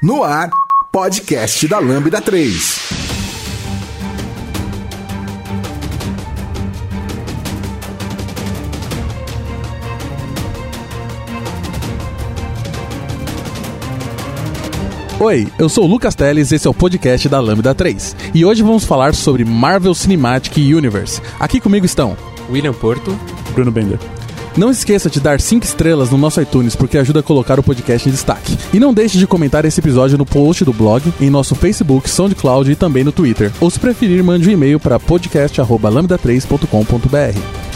No ar, podcast da Lambda 3. Oi, eu sou o Lucas Teles, esse é o podcast da Lambda 3. E hoje vamos falar sobre Marvel Cinematic Universe. Aqui comigo estão William Porto, Bruno Bender. Não esqueça de dar 5 estrelas no nosso iTunes, porque ajuda a colocar o podcast em destaque. E não deixe de comentar esse episódio no post do blog, em nosso Facebook, SoundCloud e também no Twitter. Ou se preferir, mande um e-mail para podcast.lambda3.com.br.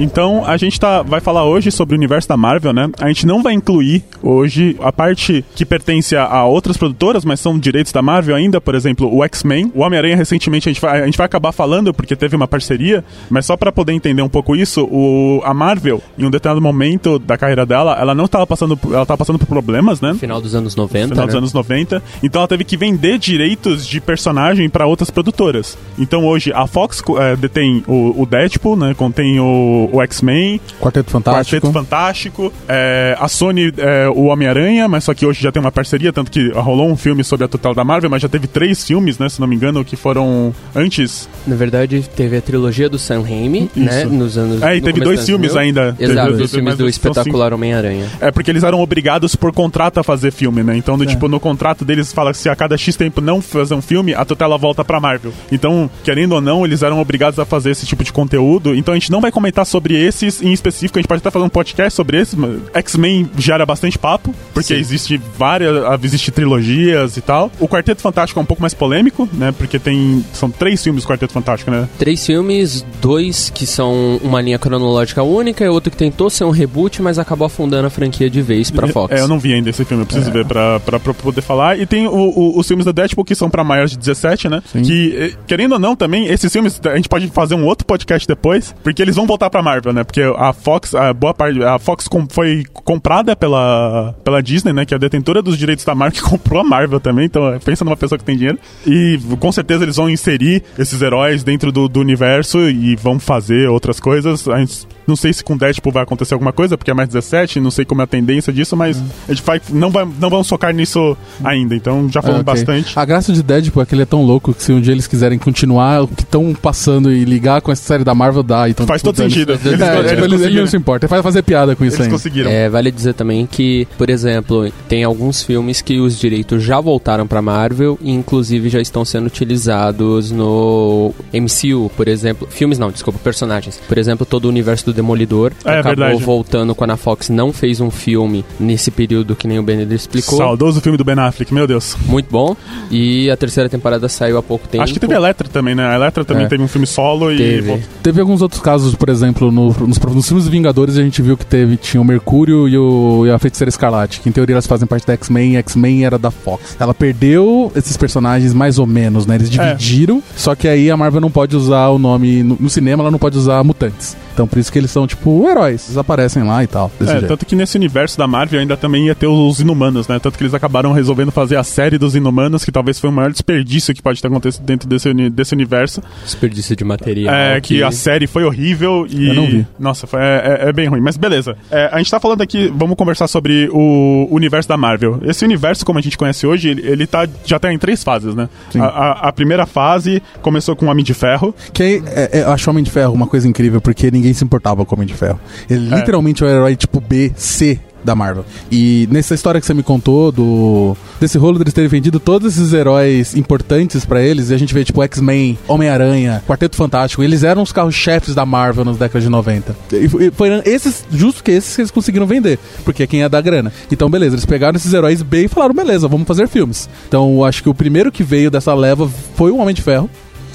Então, a gente tá, vai falar hoje sobre o universo da Marvel, né? A gente não vai incluir hoje a parte que pertence a, a outras produtoras, mas são direitos da Marvel ainda, por exemplo, o X-Men. O Homem-Aranha, recentemente, a gente, vai, a gente vai acabar falando porque teve uma parceria, mas só para poder entender um pouco isso, o, a Marvel, em um determinado momento da carreira dela, ela não estava passando, ela tava passando por problemas, né? final dos anos 90. final dos né? anos 90. Então ela teve que vender direitos de personagem para outras produtoras. Então hoje a Fox eh, detém o, o Deadpool, né? Contém o, o X-Men, Quarteto Fantástico. Quarteto Fantástico, eh, a Sony eh, o Homem-Aranha, mas só que hoje já tem uma parceria, tanto que rolou um filme sobre a total da Marvel, mas já teve três filmes, né? Se não me engano, que foram antes. Na verdade, teve a trilogia do Sam Raimi, né? Nos anos. É, e teve dois filmes 2000. ainda. Teve Exato, dois- os filmes do espetacular Homem-Aranha. É porque eles eram obrigados por contrato a fazer filme, né? Então, do, tipo, no contrato deles fala que se a cada X tempo não fazer um filme, a Totela volta pra Marvel. Então, querendo ou não, eles eram obrigados a fazer esse tipo de conteúdo. Então, a gente não vai comentar sobre esses em específico, a gente pode até fazer um podcast sobre esses. X-Men gera bastante papo, porque Sim. existe várias, existe trilogias e tal. O Quarteto Fantástico é um pouco mais polêmico, né? Porque tem são três filmes do Quarteto Fantástico, né? Três filmes, dois que são uma linha cronológica única e outro que tentou ser um reboot, mas acabou afundando a franquia de vez pra Fox. É, eu não vi ainda esse filme, eu preciso ver pra, pra, pra poder falar. E tem o- o- os filmes da Deadpool que são pra maiores de 17, né? Que, eh, querendo ou não, também, esses filmes, a gente pode fazer um outro podcast depois, porque eles vão voltar pra Marvel, né? Porque a Fox, a boa parte, a Fox com- foi comprada pela, pela Disney, né? Que é a detentora dos direitos da Marvel, que comprou a Marvel também. Então, eh, pensa numa pessoa que tem dinheiro. E com certeza eles vão inserir esses heróis dentro do, do universo e vão fazer outras coisas. A gente não sei se com Deadpool vai acontecer alguma coisa, porque é mais 17, não sei como é a tendência disso, mas a gente vai, não, vai, não vamos focar nisso ainda, então já falamos Ah, ok. bastante. A graça de Deadpool é que ele é tão louco que se um dia eles quiserem continuar o que estão passando e ligar com essa série da Marvel, dá. Então, Faz tipo, todo sentido. Eles, Eles, é, eles tipo, ele, ele não se importa, ele vai fazer piada com isso Eles ainda. conseguiram. É, vale dizer também que, por exemplo, tem alguns filmes que os direitos já voltaram pra Marvel e inclusive já estão sendo utilizados no MCU, por exemplo. Filmes não, desculpa, personagens. Por exemplo, todo o universo do Demolidor É, acabou verdade. voltando quando a Fox não fez um filme nesse período que nem o Benedict explicou. Saudoso filme do Ben Affleck, meu Deus. Muito bom. E a terceira temporada saiu há pouco tempo. Acho que teve a Electra também, né? A Electra também É. teve um filme solo e. Teve. voltou. Teve alguns outros casos, por exemplo, no- nos, nos filmes dos Vingadores a gente viu que teve, tinha o Mercúrio e, o, e a Feiticeira Escarlate, que em teoria elas fazem parte da X-Men e X-Men era da Fox. Ela perdeu esses personagens mais ou menos, né? Eles dividiram, só que aí a Marvel não pode usar o nome, no, no cinema ela não pode usar mutantes. Então por isso que eles são, tipo, heróis. Eles aparecem lá e tal. desse É, jeito. tanto que nesse universo da Marvel ainda também ia ter os Inumanos, né? Tanto que eles acabaram resolvendo fazer a série dos Inumanos, que talvez foi o maior desperdício que pode ter acontecido dentro desse, uni- desse universo. Desperdício de material. É, que a série foi horrível e. Eu não vi. Nossa, foi, é, é- é bem ruim. Mas beleza. É, a gente tá falando aqui, vamos conversar sobre o universo da Marvel. Esse universo, como a gente conhece hoje, ele, ele tá, já tá em três fases, né? Sim. A, a- a primeira fase começou com o Homem de Ferro. Que aí, é, é, eu acho o Homem de Ferro uma coisa incrível, porque ninguém se importava com o Homem de Ferro. Ele É. literalmente é um herói tipo B, C da Marvel. E nessa história que você me contou, do desse rolo deles terem vendido todos esses heróis importantes pra eles, e a gente vê tipo X-Men, Homem-Aranha, Quarteto Fantástico, eles eram os carros-chefes da Marvel nas décadas de 90. E foram esses, justo que esses que eles conseguiram vender, porque é quem ia dar grana. Então, beleza, eles pegaram esses heróis B e falaram, beleza, vamos fazer filmes. Então, eu acho que o primeiro que veio dessa leva foi o Homem de Ferro.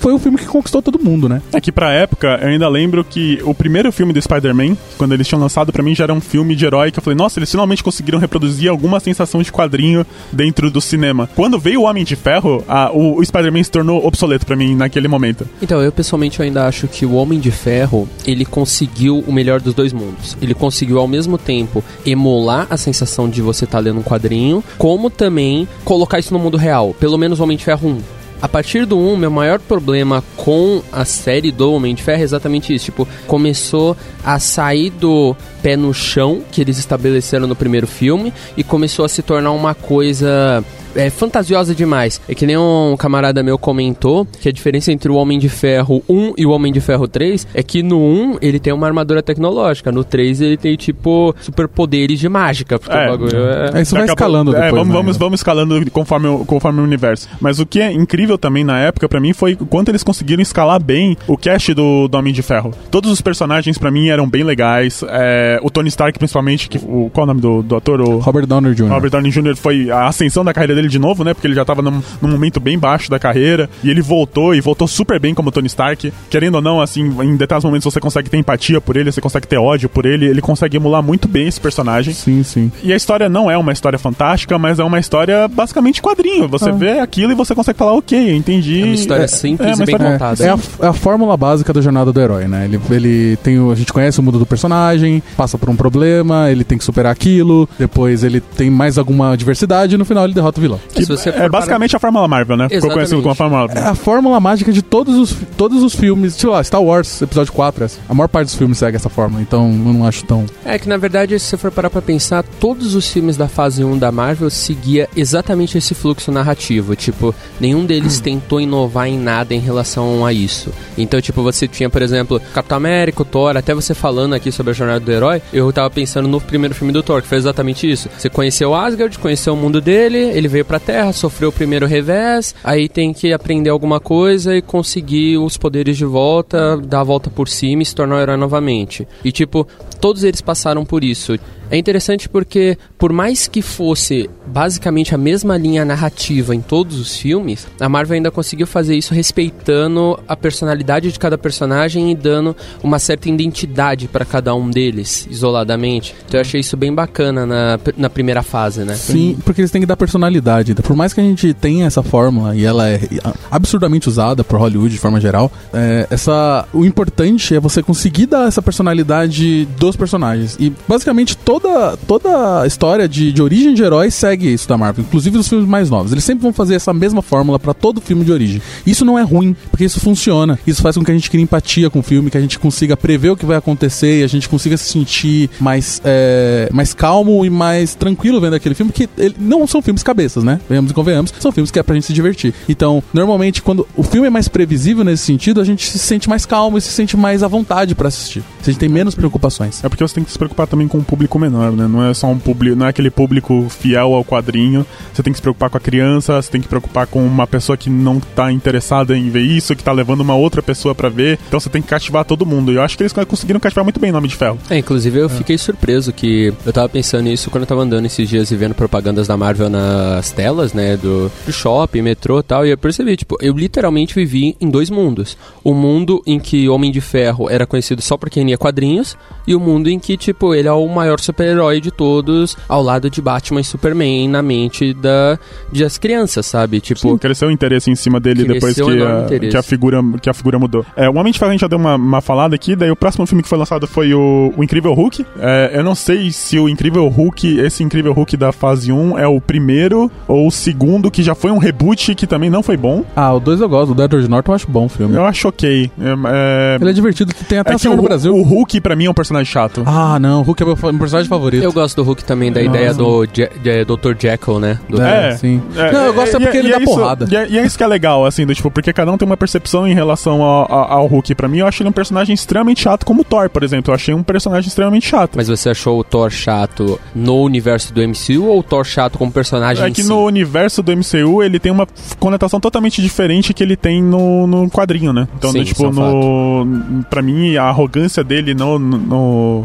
Foi o filme que conquistou todo mundo, né? É que pra época, eu ainda lembro que o primeiro filme do Spider-Man, quando eles tinham lançado, pra mim já era um filme de herói que eu falei, nossa, eles finalmente conseguiram reproduzir alguma sensação de quadrinho dentro do cinema. Quando veio o Homem de Ferro, a- o, o Spider-Man se tornou obsoleto pra mim naquele momento. Então, eu pessoalmente eu ainda acho que o Homem de Ferro, ele conseguiu o melhor dos dois mundos. Ele conseguiu ao mesmo tempo emular a sensação de você estar lendo um quadrinho, como também colocar isso no mundo real. Pelo menos o Homem de Ferro 1. A partir do 1, meu maior problema com a série do Homem de Ferro é exatamente isso. Tipo, começou a sair do pé no chão que eles estabeleceram no primeiro filme e começou a se tornar uma coisa é fantasiosa demais. É que nem um camarada meu comentou que a diferença entre o Homem de Ferro 1 e o Homem de Ferro 3 é que no 1 ele tem uma armadura tecnológica, no 3 ele tem tipo superpoderes de mágica. Porque É. o bagulho é... É, isso vai escalando é, depois. vamos, né? vamos, vamos escalando conforme, o- conforme o universo. Mas o que é incrível também na época, pra mim, foi o quanto eles conseguiram escalar bem o cast do, do Homem de Ferro. Todos os personagens, pra mim, eram bem legais. É, o Tony Stark, principalmente, que, o, qual é o nome do, do ator? O Robert Downey Jr. Robert Downey Jr. foi a ascensão da carreira dele de novo, né? Porque ele já tava num, num momento bem baixo da carreira. E ele voltou, e voltou super bem como Tony Stark. Querendo ou não, assim, em determinados momentos você consegue ter empatia por ele, você consegue ter ódio por ele. Ele consegue emular muito bem esse personagem. Sim, sim. E a história não é uma história fantástica, mas é uma história basicamente quadrinho. Você vê aquilo e você consegue falar, ok, entendi. É uma história simples é uma e bem história- contada. É a, é a fórmula básica da jornada do herói, né? Ele, ele tem o, a gente conhece o mundo do personagem, passa por um problema, ele tem que superar aquilo, depois ele tem mais alguma diversidade e no final ele derrota o vilão. Se você for é basicamente a Fórmula Marvel, né? Ficou Exatamente. conhecido como a Fórmula É Marvel. a fórmula mágica de todos os, todos os filmes, sei lá, Star Wars, episódio 4, essa. a maior parte dos filmes segue essa fórmula, então eu não acho tão. É que na verdade, se você for parar pra pensar, todos os filmes da fase 1 da Marvel seguia exatamente esse fluxo narrativo. Tipo, nenhum deles tentou inovar em nada em relação a isso. Então, tipo, você tinha, por exemplo, Capitão América, o Thor, até você falando aqui sobre a jornada do herói, eu tava pensando no primeiro filme do Thor, que foi exatamente isso. Você conheceu Asgard, conheceu o mundo dele, ele veio pra Terra, sofreu o primeiro revés, aí tem que aprender alguma coisa e conseguir os poderes de volta, dar a volta por cima e se tornar um herói novamente. E tipo, todos eles passaram por isso. É interessante porque, por mais que fosse basicamente a mesma linha narrativa em todos os filmes, a Marvel ainda conseguiu fazer isso respeitando a personalidade de cada personagem e dando uma certa identidade para cada um deles, isoladamente. Então eu achei isso bem bacana na, na primeira fase, né? Sim, porque eles têm que dar personalidade. Por mais que a gente tenha essa fórmula e ela é absurdamente usada por Hollywood de forma geral, é, essa, o importante é você conseguir dar essa personalidade dos personagens. E basicamente toda, toda a história de, de origem de heróis segue isso da Marvel, inclusive os filmes mais novos. Eles sempre vão fazer essa mesma fórmula para todo filme de origem. Isso não é ruim, porque isso funciona. Isso faz com que a gente crie empatia com o filme, que a gente consiga prever o que vai acontecer e a gente consiga se sentir mais, é, mais calmo e mais tranquilo vendo aquele filme, que ele, não são filmes cabeças, né? Venhamos e convenhamos, são filmes que é pra gente se divertir. Então, normalmente, quando o filme é mais previsível nesse sentido, a gente se sente mais calmo e se sente mais à vontade pra assistir. A gente tem menos preocupações. É porque você tem que se preocupar também com um público menor, né? Não é só um público, não é aquele público fiel ao quadrinho. Você tem que se preocupar com a criança, você tem que se preocupar com uma pessoa que não tá interessada em ver isso, que tá levando uma outra pessoa pra ver. Então você tem que cativar todo mundo. E eu acho que eles conseguiram cativar muito bem o Nome de Ferro. É, inclusive eu fiquei surpreso que eu tava pensando nisso quando eu tava andando esses dias e vendo propagandas da Marvel nas telas, né, do, do shopping, metrô e tal, e eu percebi, tipo, eu literalmente vivi em dois mundos. O mundo em que Homem de Ferro era conhecido só por quem lia quadrinhos, e o mundo em que, tipo, ele é o maior super-herói de todos, ao lado de Batman e Superman, na mente da, das crianças, sabe? Tipo, Sim, cresceu o interesse em cima dele depois que um a, que a figura que a figura mudou. É, o Homem de Ferro a gente já deu uma, uma falada aqui, daí o próximo filme que foi lançado foi o, o Incrível Hulk. É, eu não sei se o Incrível Hulk, esse Incrível Hulk da fase 1 é o primeiro ou o segundo que já foi um reboot que também não foi bom. Ah, o 2 eu gosto, o do Edward Norton eu acho bom o filme. Eu acho ok. É, é, Ele é divertido, tem até é a que o, no Brasil. o Hulk pra mim é um personagem chato. Ah, não, o Hulk é fa- meu personagem favorito. eu gosto do Hulk também, da ideia do Je Dr. Jekyll, né? Do- É, sim. não, eu gosto é porque ele dá isso, porrada. E é, e é isso que é legal, assim, do tipo, porque cada um tem uma percepção em relação ao, ao, Hulk. Pra mim, eu acho ele um personagem extremamente chato, como o Thor, por exemplo. Eu achei um personagem extremamente chato. Mas você achou o Thor chato no universo do MCU ou o Thor chato como personagem É em que si? no universo do MCU ele tem uma conotação totalmente diferente que ele tem no, no quadrinho, né? Então, Sim, do, tipo, é um no. Pra mim, a arrogância dele no. no- no-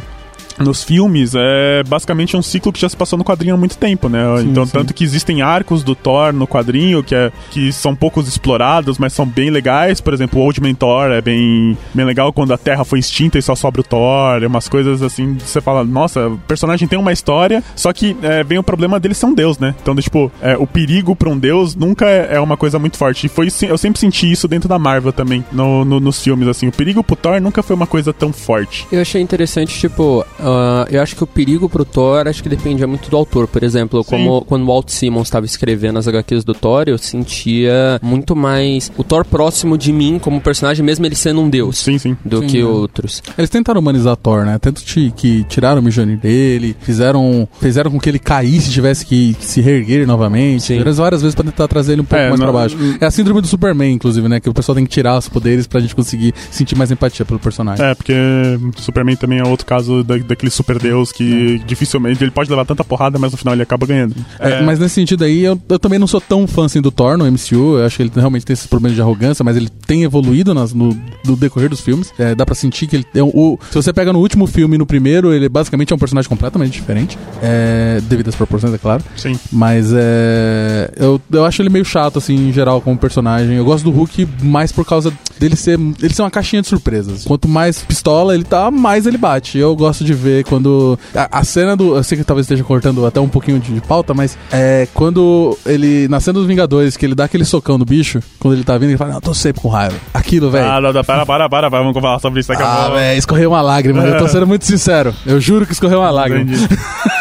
nos filmes é basicamente um ciclo que já se passou no quadrinho há muito tempo, né? Sim, então, sim. tanto que existem arcos do Thor no quadrinho que, é, que são poucos explorados, mas são bem legais. Por exemplo, o Old Man Thor é bem, bem legal quando a Terra foi extinta e só sobra o Thor. É umas coisas assim, você fala, nossa, o personagem tem uma história, só que é, vem o problema dele ser um deus, né? Então, tipo, é, o perigo pra um deus nunca é, é uma coisa muito forte. E foi, eu sempre senti isso dentro da Marvel também, no, no- nos filmes, assim. O perigo pro Thor nunca foi uma coisa tão forte. Eu achei interessante, tipo, ah, eu acho que o perigo pro Thor, acho que dependia muito do autor. Por exemplo, como quando o Walt Simmons estava escrevendo as HQs do Thor, eu sentia muito mais o Thor próximo de mim como personagem, mesmo ele sendo um deus, Sim, sim. do Sim, que né? outros. Eles tentaram humanizar Thor, né? Tanto que tiraram o Mijone dele, fizeram, fizeram com que ele caísse e tivesse que se reerguer novamente. Sim. Fizeram várias vezes pra tentar trazer ele um pouco É, mais não- pra baixo. É a síndrome do Superman, inclusive, né? Que o pessoal tem que tirar os poderes pra gente conseguir sentir mais empatia pelo personagem. É, porque Superman também é outro caso da, daquele super deus que dificilmente ele pode levar tanta porrada, mas no final ele acaba ganhando. É, mas nesse sentido aí, eu, eu também não sou tão fã assim do Thor no MCU. Eu acho que ele realmente tem esses problemas de arrogância, mas ele tem evoluído nas- no, no decorrer dos filmes. É, dá pra sentir que ele é o. Se você pega no último filme e no primeiro, ele basicamente é um personagem completamente diferente. É, devido às proporções, é claro. Sim. Mas é. Eu, eu acho ele meio chato, assim, em geral, como personagem. Eu gosto do Hulk mais por causa dele ser. Ele ser uma caixinha de surpresas. Quanto mais pistola ele tá, mais ele bate. Eu gosto de ver quando. A, a cena do. Eu sei que talvez esteja cortando até um pouquinho de, de pauta, mas é quando ele. Na cena dos Vingadores, que ele dá aquele socão no bicho, quando ele tá vindo, ele fala, não, eu tô sempre com raiva. Aquilo, velho. Ah, não, não, para, para, para, para, vamos falar sobre isso daqui a Ah, pouco. velho, escorreu uma lágrima. Eu tô sendo muito sincero. Eu juro que escorreu uma lágrima. Entendi.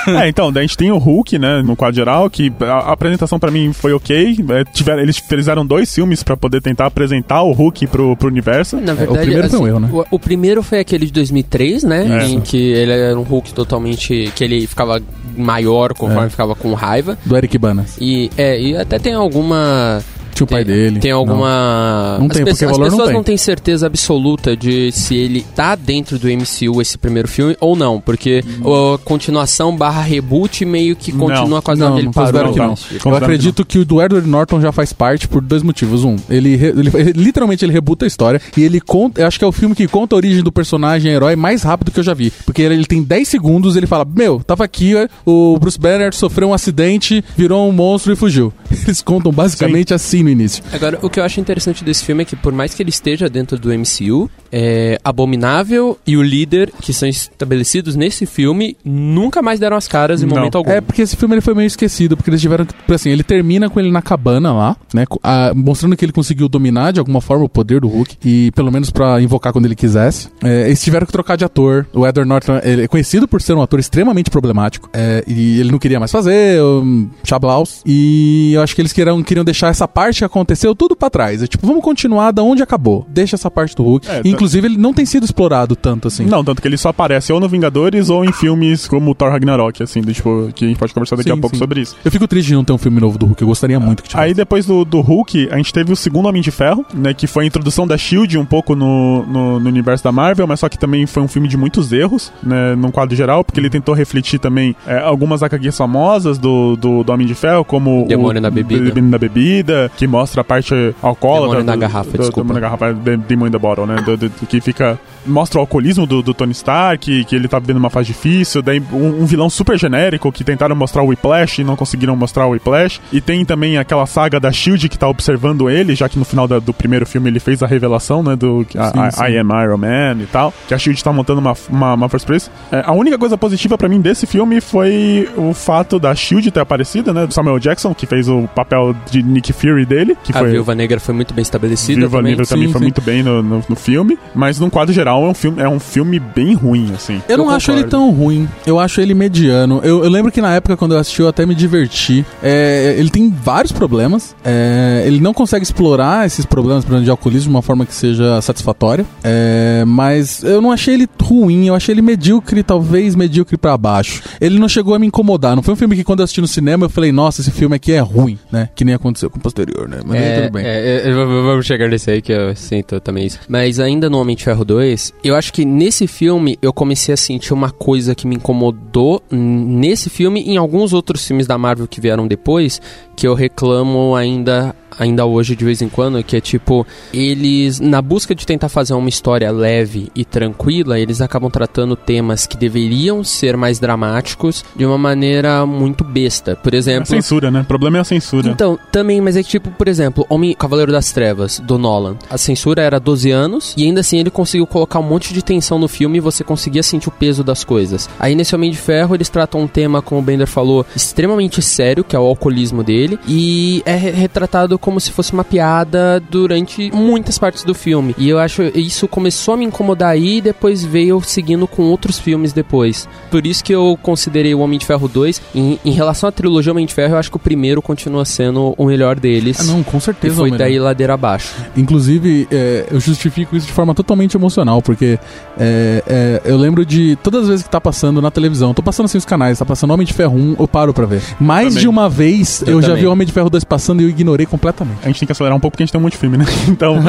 é, então, a gente tem o Hulk, né, no quadro geral, que a, a apresentação pra mim foi ok. É, tiveram, eles fizeram dois filmes pra poder tentar apresentar o Hulk pro, pro universo. Na verdade, primeiro foi um erro, né? O, o primeiro foi aquele de 2003, né? É. Em que ele era um Hulk totalmente. que ele ficava maior conforme É. ficava com raiva. Do Eric Banas. E, é, e até tem alguma. Tinha o pai tem, dele. Tem alguma. Não as tem, porque valor as não pessoas tem. não têm certeza absoluta de se ele tá dentro do MCU esse primeiro filme ou não. Porque a continuação barra reboot meio que continua Não. quase Não, não parou. considero que não. Eu acredito que o do Edward Norton já faz parte por dois motivos. Um, ele, re- ele- ele- literalmente ele rebuta a história e ele conta. Eu acho que é o filme que conta a origem do personagem herói mais rápido que eu já vi. Porque ele, ele tem 10 segundos ele fala: Meu, tava aqui, ó, o Bruce Banner sofreu um acidente, virou um monstro e fugiu. Eles contam basicamente assim no início. Agora, o que eu acho interessante desse filme é que, por mais que ele esteja dentro do MCU, é, Abominável e o líder, que são estabelecidos nesse filme, nunca mais deram as caras em Não. momento algum. É porque esse filme ele foi meio esquecido, porque eles tiveram que. porque, Assim, ele termina com ele na cabana lá, né? a- mostrando que ele conseguiu dominar de alguma forma o poder do Hulk, e pelo menos pra invocar quando ele quisesse. É, eles tiveram que trocar de ator. O Edward Norton ele é conhecido por ser um ator extremamente problemático, é, e ele não queria mais fazer, um, Chablaus. E eu acho que eles queriam, queriam deixar essa parte que aconteceu tudo pra trás. É tipo, vamos continuar da onde acabou. Deixa essa parte do Hulk. É, E, Inclusive, ele não tem sido explorado tanto assim. Não, tanto que ele só aparece ou no Vingadores ou em filmes como Thor Ragnarok, assim, do, tipo, que a gente pode conversar daqui Sim, a pouco sim. sobre isso. Eu fico triste de não ter um filme novo do Hulk. Eu gostaria muito que tivesse. Aí depois do, do Hulk, a gente teve o segundo Homem de Ferro, né? Que foi a introdução da SHIELD um pouco no, no, no universo da Marvel, mas só que também foi um filme de muitos erros, né? Num quadro geral, porque ele tentou refletir também é, algumas HQs famosas do, do, do Homem de Ferro, como Demônio o na Bebida. Demônio na Bebida, que mostra a parte alcoólatra. Demônio na Garrafa, do, desculpa. Demônio na Garrafa, de- Demônio the Bottle, né? Do- do que fica... Mostra o alcoolismo do, do Tony Stark, que, que ele tá vivendo uma fase difícil, daí um, um vilão super genérico que tentaram mostrar o Whiplash e não conseguiram mostrar o Whiplash. E tem também aquela saga da SHIELD que tá observando ele, já que no final da- do primeiro filme ele fez a revelação, né, do a- Sim, sim. I am Iron Man e tal, que a SHIELD tá montando uma, uma, uma pra isso. É, a única coisa positiva pra mim desse filme foi o fato da SHIELD ter aparecido, né, do Samuel Jackson, que fez o papel de Nick Fury dele, que A foi... Viúva Negra foi muito bem estabelecida Viúva também. Negra também Sim, foi muito bem no, no, no filme, mas num quadro geral é um filme, é um filme bem ruim, assim. Eu não Eu acho ele concordo. tão ruim. Eu acho ele mediano. Eu, eu lembro que na época, quando eu assisti, eu até me diverti. É, ele tem vários problemas. É, ele não consegue explorar esses problemas, por exemplo, de alcoolismo de uma forma que seja satisfatória. É, mas eu não achei ele ruim. Eu achei ele medíocre, talvez medíocre pra baixo. Ele não chegou a me incomodar. Não foi um filme que, quando eu assisti no cinema, eu falei, nossa, esse filme aqui é ruim, né? Que nem aconteceu com o posterior, né? Mas aí É, tudo bem. é, é, vamos chegar nesse aí que eu sinto também isso. Mas ainda no Homem de Ferro 2, eu acho que nesse filme eu comecei a sentir uma coisa que me incomodou nesse filme e em alguns outros filmes da Marvel que vieram depois, que eu reclamo ainda ainda hoje de vez em quando, que é tipo, eles na busca de tentar fazer uma história leve e tranquila, eles acabam tratando temas que deveriam ser mais dramáticos de uma maneira muito besta. Por É a exemplo, censura, né? O problema é a censura. então, também, mas é que, tipo, por exemplo, Homem Cavaleiro das Trevas, do Nolan. A censura era 12 anos e ainda assim ele conseguiu colocar um monte de tensão no filme e você conseguia sentir o peso das coisas. Aí nesse Homem de Ferro eles tratam um tema, como o Bender falou, extremamente sério, que é o alcoolismo dele, e é retratado como se fosse uma piada durante muitas partes do filme. E eu acho isso começou a me incomodar aí e depois veio seguindo com outros filmes depois. Por isso que eu considerei o Homem de Ferro 2. Em, em relação à trilogia Homem de Ferro, eu acho que o primeiro continua sendo o melhor deles. Ah, não, com certeza. E foi o melhor. daí ladeira abaixo. Inclusive, é, eu justifico isso de forma totalmente emocional, porque é, é, eu lembro de todas as vezes que tá passando na televisão, tô passando assim os canais, tá passando Homem de Ferro 1, eu paro pra ver. Mais Também. de uma vez eu, Eu já vi Homem de Ferro 2 passando e eu ignorei completamente. A gente tem que acelerar um pouco porque a gente tem um monte de filme, né? Então.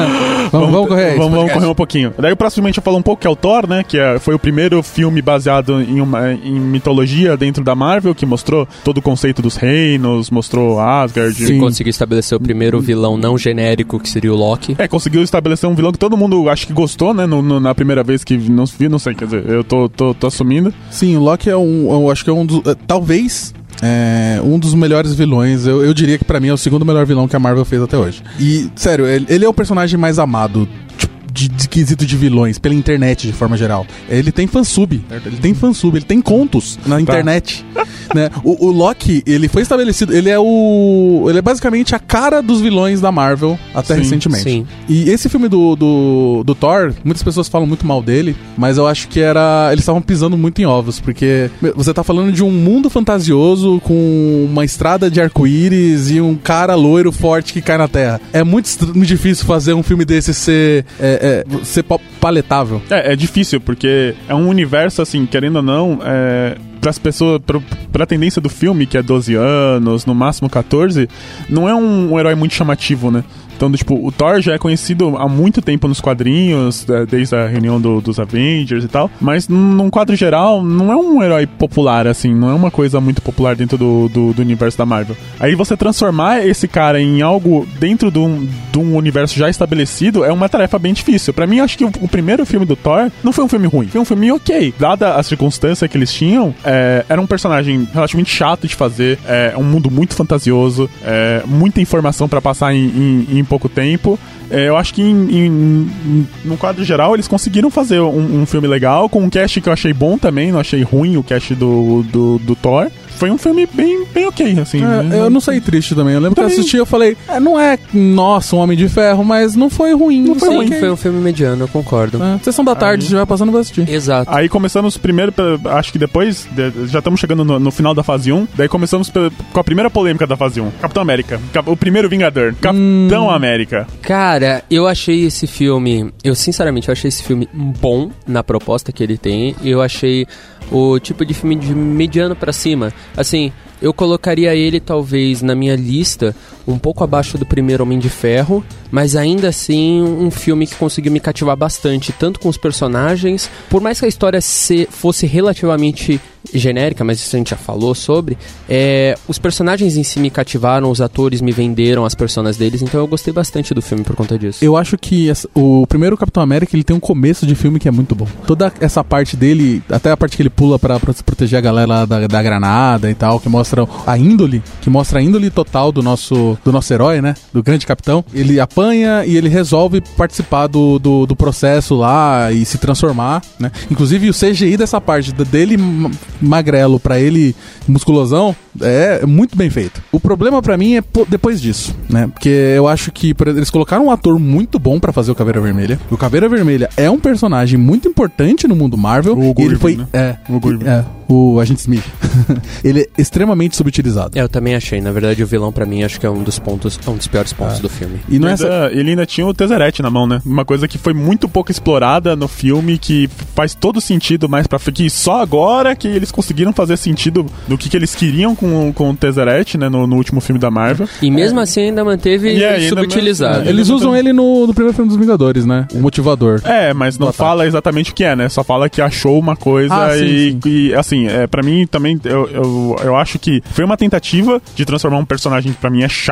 Vamos- vamos correr Vamos, vamos correr um pouquinho. Daí, proximamente, eu falo um pouco que é o Thor, né? Que é- foi o primeiro filme baseado em, uma, em mitologia dentro da Marvel, que mostrou todo o conceito dos reinos, mostrou Asgard. Sim. Conseguiu estabelecer o primeiro vilão não genérico, que seria o Loki. É, conseguiu estabelecer um vilão que todo mundo acho que gostou, né? no- no- na primeira vez que não viu, não sei, quer dizer, eu tô, tô, tô assumindo. Sim, o Loki é um. Eu acho que é um dos. é, talvez. É, um dos melhores vilões, eu, eu diria que pra mim é o segundo melhor vilão que a Marvel fez até hoje. E, sério, ele, ele é o personagem mais amado tipo, de, de quesito de vilões pela internet de forma geral. Ele tem fansub, certo? ele tem fansub, ele tem contos na internet. né? o, o Loki, ele foi estabelecido, ele é o. Ele é basicamente a cara dos vilões da Marvel até Sim, recentemente. sim. E esse filme do, do, do Thor, muitas pessoas falam muito mal dele, mas eu acho que era. Eles estavam pisando muito em ovos, porque você tá falando de um mundo fantasioso com uma estrada de arco-íris e um cara loiro forte que cai na terra. É muito, muito difícil fazer um filme desse ser, é, é, ser pa- paletável. É, é difícil, porque é um universo, assim, querendo ou não, é, pras pessoas, pro, pra tendência do filme, que é 12 anos, no máximo 14, não é um, um herói muito chamativo, né? Então, tipo, o Thor já é conhecido há muito tempo nos quadrinhos, é, desde a reunião do- dos Avengers e tal, mas num quadro geral, não é um herói popular, assim, não é uma coisa muito popular dentro do, do, do universo da Marvel. Aí você transformar esse cara em algo dentro de um, de um universo já estabelecido é uma tarefa bem difícil. Pra mim, acho que o, o primeiro filme do Thor não foi um filme ruim, foi um filme ok. Dada a circunstância que eles tinham, é, era um personagem relativamente chato de fazer, é um mundo muito fantasioso, é, muita informação pra passar em, em- em pouco tempo. É, eu acho que em- no quadro geral eles conseguiram fazer um, um filme legal, com um cast que eu achei bom também, não achei ruim o cast do, do, do Thor. Foi um filme bem, bem ok, assim. É, né? eu não saí triste também. Eu lembro que eu Também. assisti e eu falei, é, não é, nossa, um Homem de Ferro, mas não foi ruim. Não foi Sim, ruim. foi um filme mediano, eu concordo. É, sessão da tarde, se estiver passando, eu vou assistir. Exato. Aí começamos primeiro, acho que depois, de- já estamos chegando no, no final da fase 1, daí começamos com a primeira polêmica da fase 1. Capitão América, o primeiro Vingador, Capitão América. Cara, eu achei esse filme. Eu, sinceramente, eu achei esse filme bom na proposta que ele tem. E eu achei o tipo de filme de mediano pra cima. Assim, eu colocaria ele talvez na minha lista um pouco abaixo do primeiro Homem de Ferro, mas ainda assim um filme que conseguiu me cativar bastante, tanto com os personagens, por mais que a história se, fosse relativamente genérica, mas isso a gente já falou sobre, é, os personagens em si me cativaram, os atores me venderam as personas deles, então eu gostei bastante do filme por conta disso. Eu acho que essa- o primeiro Capitão América ele tem um começo de filme que é muito bom. Toda essa parte dele, até a parte que ele pula se proteger a galera da, da granada e tal, que mostra a índole, que mostra a índole total do nosso, do nosso herói, né? Do grande capitão. Ele apanha e ele resolve participar do, do, do processo lá e se transformar, né? Inclusive o CGI dessa parte dele ma- magrelo pra ele musculosão é muito bem feito. O problema pra mim é po- depois disso, né? Porque eu acho que eles colocaram um ator muito bom pra fazer o Caveira Vermelha. O Caveira Vermelha é um personagem muito importante no mundo Marvel. O Hugo ele foi né? é, O é, o Agente Smith. ele é extremamente subutilizado. É, eu também achei. Na verdade, o vilão pra mim acho que é um dos pontos, é um dos piores pontos do filme. E não é Ainda- essa... Ele ainda tinha o Tezzeret na mão, né? Uma coisa que foi muito pouco explorada no filme, que faz todo sentido mais pra. Que só agora que eles conseguiram fazer sentido do que, que eles queriam com, com o Tezzeret, né? No, no último filme da Marvel. E mesmo assim ainda manteve E ainda subutilizado. mesmo- Eles usam ele no, no primeiro filme dos Vingadores, né? O motivador. É, mas não fala exatamente o que é, né? Só fala que achou uma coisa Ah, sim, e, sim. e, assim, assim, é, para mim também, eu, eu, eu acho que foi uma tentativa de transformar um personagem que pra mim é chato.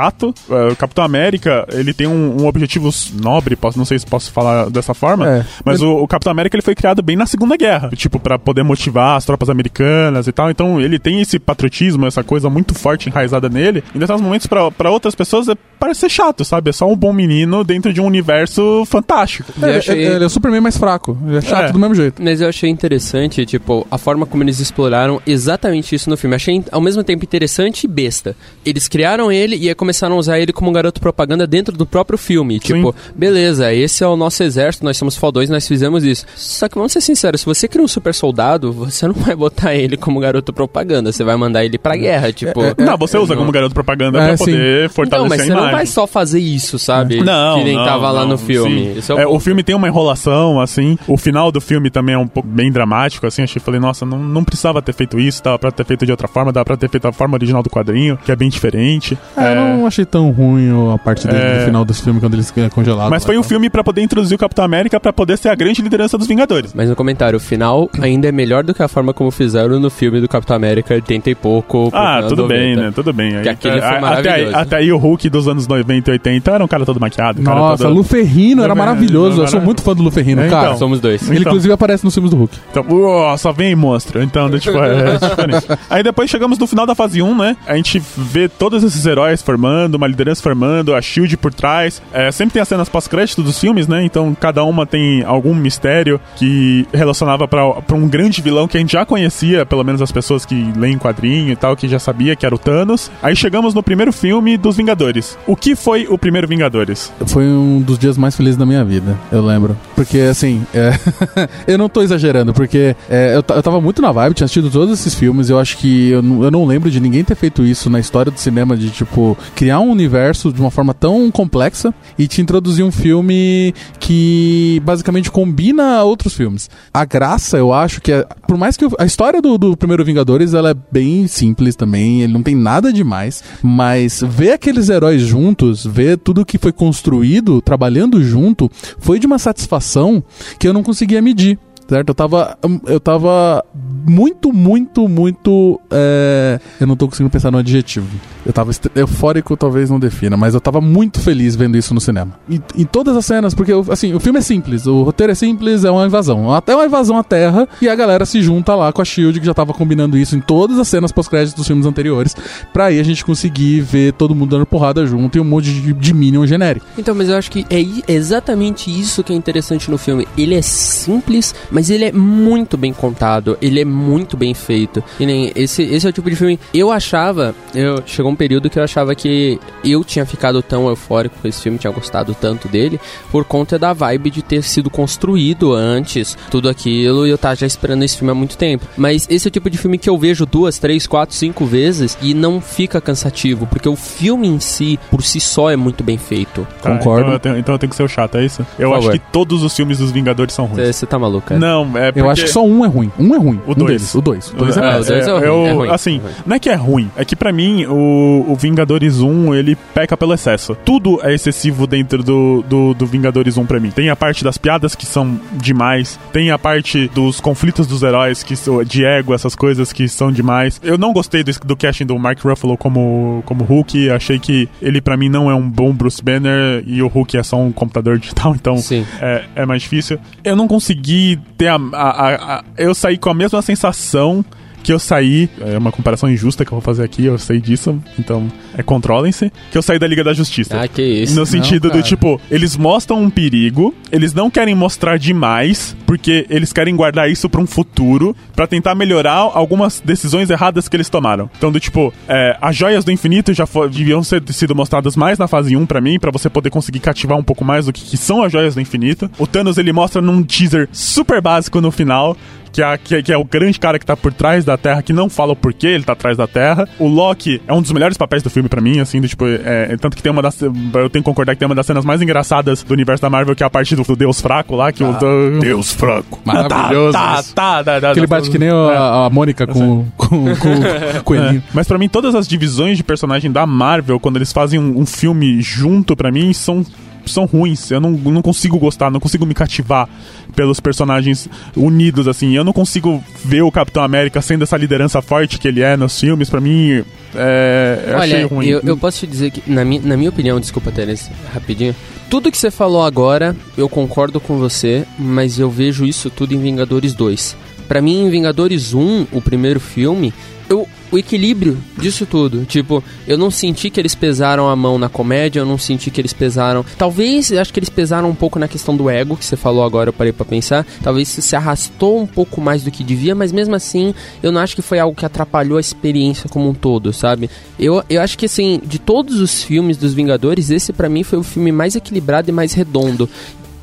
É, o Capitão América, ele tem um, um objetivo nobre, posso, não sei se posso falar dessa forma, É. mas o, o Capitão América ele foi criado bem na Segunda Guerra, tipo, pra poder motivar as tropas americanas e tal. Então ele tem esse patriotismo, essa coisa muito forte enraizada nele. Em determinados momentos, pra, pra outras pessoas, é, parece ser chato, sabe? É só um bom menino dentro de um universo fantástico. Eu É, achei- é- ele é o Superman mais fraco. Ele é chato É. do mesmo jeito. Mas eu achei interessante, tipo, a forma como eles exploraram exatamente isso no filme. Achei ao mesmo tempo interessante e besta. Eles criaram ele e aí começaram a usar ele como um garoto propaganda dentro do próprio filme. Tipo, beleza, esse é o nosso exército, nós somos fodões, nós fizemos isso. Só que vamos ser sinceros, se você cria um super soldado, você não vai botar ele como garoto propaganda, você vai mandar ele pra guerra, tipo... não, você usa como garoto propaganda É, pra sim. poder Então, fortalecer mas a você não imagem. vai só fazer isso, sabe? Não, que nem não, tava lá não, no filme. é o É, o filme tem uma enrolação, assim. O final do filme também é um pouco bem dramático, assim. Achei, falei, nossa, não, não precisava ter feito isso, dava pra ter feito de outra forma, dava pra ter feito a forma original do quadrinho, que é bem diferente. É, eu não achei tão ruim a parte dele É. no final desse filme, quando eles é congelado. Mas lá, foi um tá? filme pra poder introduzir o Capitão América pra poder ser a grande liderança dos Vingadores. Mas no comentário, o final ainda é melhor do que a forma como fizeram no filme do Capitão América 80 e pouco. Ah, tudo 90. bem, né? Tudo bem. Que aquele foi a- até, aí, até aí o Hulk dos anos 90 e 80 era um cara todo maquiado. um cara Nossa, todo... Lu Ferrino era maravilhoso. Eu sou muito fã do Lu Ferrino, É, cara. então. Somos dois. Ele, Então. inclusive, aparece nos filmes do Hulk. Então, uó, só vem monstro. Então, né, tipo, é, é diferente. Aí depois chegamos no final da fase 1, né? A gente vê todos esses heróis formando, uma liderança formando, a Shield por trás. É, sempre tem as cenas pós-crédito dos filmes, né? Então cada uma tem algum mistério que relacionava pra um grande vilão que a gente já conhecia, pelo menos as pessoas que leem quadrinho e tal, que já sabia que era o Thanos. Aí chegamos no primeiro filme dos Vingadores. O que foi o primeiro Vingadores? Foi um dos dias mais felizes da minha vida, eu lembro. Porque, assim, é, eu não tô exagerando, porque é, eu, eu tava muito na vibe, tinha assistido todos esses filmes, eu acho que eu, eu não lembro de ninguém ter feito isso na história do cinema, de, tipo, criar um universo de uma forma tão complexa e te introduzir um filme que basicamente combina outros filmes. A graça, eu acho que, é, por mais que o- a história do, do primeiro Vingadores, ela é bem simples também, ele não tem nada demais, mas ver aqueles heróis juntos, ver tudo que foi construído, trabalhando junto, foi de uma satisfação que eu não conseguia medir. Certo? Eu tava. Eu tava muito, muito, muito. é, Eu não tô conseguindo pensar no adjetivo. Eu tava eufórico, talvez não defina, mas eu tava muito feliz vendo isso no cinema. E, em todas as cenas, porque assim, o filme é simples, o roteiro é simples, é uma invasão. Até uma invasão à Terra e a galera se junta lá com a Shield, que já tava combinando isso em todas as cenas pós-créditos dos filmes anteriores, pra aí a gente conseguir ver todo mundo dando porrada junto e um monte de, de Minion genérico. Então, mas eu acho que é exatamente isso que é interessante no filme. Ele é simples, mas ele é muito bem contado, ele é muito bem feito. E nem esse, esse é o tipo de filme. Eu achava, eu chegou um período que eu achava que eu tinha ficado tão eufórico com esse filme, tinha gostado tanto dele, por conta da vibe de ter sido construído antes, tudo aquilo, e eu tava já esperando esse filme há muito tempo. Mas esse é o tipo de filme que eu vejo duas, três, quatro, cinco vezes e não fica cansativo, porque o filme em si, por si só, é muito bem feito. Tá, Concordo. Então eu, tenho, então eu tenho que ser o chato, é isso? Eu acho que todos os filmes dos Vingadores são ruins. Você tá maluco, cara? Não, é porque... Eu acho que só um é ruim. Um é ruim. O um dois. deles. O dois. O dois é, É, o dois é ruim, eu- é ruim, assim, é ruim. não é que é ruim, é que pra mim o, o Vingadores 1 ele peca pelo excesso. Tudo é excessivo dentro do, do, do Vingadores 1 pra mim. Tem a parte das piadas que são demais, tem a parte dos conflitos dos heróis, que são de ego, essas coisas que são demais. Eu não gostei do, do casting do Mark Ruffalo como, como Hulk, achei que ele pra mim não é um bom Bruce Banner e o Hulk é só um computador digital, então Sim. é, é mais difícil. Eu não consegui ter a, a- a- a- Eu saí com a mesma sensação que eu saí. É uma comparação injusta que eu vou fazer aqui, eu sei disso, então é controlem-se. Que eu saí da Liga da Justiça. Ah, que isso. No sentido do cara. tipo, eles mostram um perigo, eles não querem mostrar demais, porque eles querem guardar isso pra um futuro, pra tentar melhorar algumas decisões erradas que eles tomaram. Então, do tipo, é, as joias do infinito já fo- deviam ser sido mostradas mais na fase 1 pra mim, pra você poder conseguir cativar um pouco mais do que, que são as joias do infinito. O Thanos ele mostra num teaser super básico no final. Que é, que, é- que é o grande cara que tá por trás da Terra, que não fala o porquê ele tá atrás da Terra. O Loki é um dos melhores papéis do filme pra mim, assim, do, tipo, é, é tanto que tem uma das. Eu tenho que concordar que tem uma das cenas mais engraçadas do universo da Marvel, que é a parte do, do Deus Fraco lá, que o. do- Deus fraco. Maravilhoso. Tá, isso. tá, tá, tá, Que ele tá, bate que nem a, a Mônica com, com, com o coelhinho. É. Mas pra mim, todas as divisões de personagem da Marvel, quando eles fazem um, um filme junto, pra mim, são são ruins. Eu não, não consigo gostar, não consigo me cativar pelos personagens unidos, assim. Eu não consigo ver o Capitão América sendo essa liderança forte que ele é nos filmes. Pra mim, é, eu achei Olha, ruim. eu, eu posso te dizer que, na minha, na minha opinião, desculpa, Teres, rapidinho. Tudo que você falou agora, eu concordo com você, mas eu vejo isso tudo em Vingadores 2. Pra mim, em Vingadores 1, o primeiro filme, eu, o equilíbrio disso tudo. Tipo, eu não senti que eles pesaram a mão na comédia, eu não senti que eles pesaram. Talvez, acho que eles pesaram um pouco na questão do ego, que você falou agora, eu parei pra pensar. Talvez se arrastou um pouco mais do que devia, mas mesmo assim, eu não acho que foi algo que atrapalhou a experiência como um todo, sabe? Eu, eu acho que, assim, de todos os filmes dos Vingadores, esse pra mim foi o filme mais equilibrado e mais redondo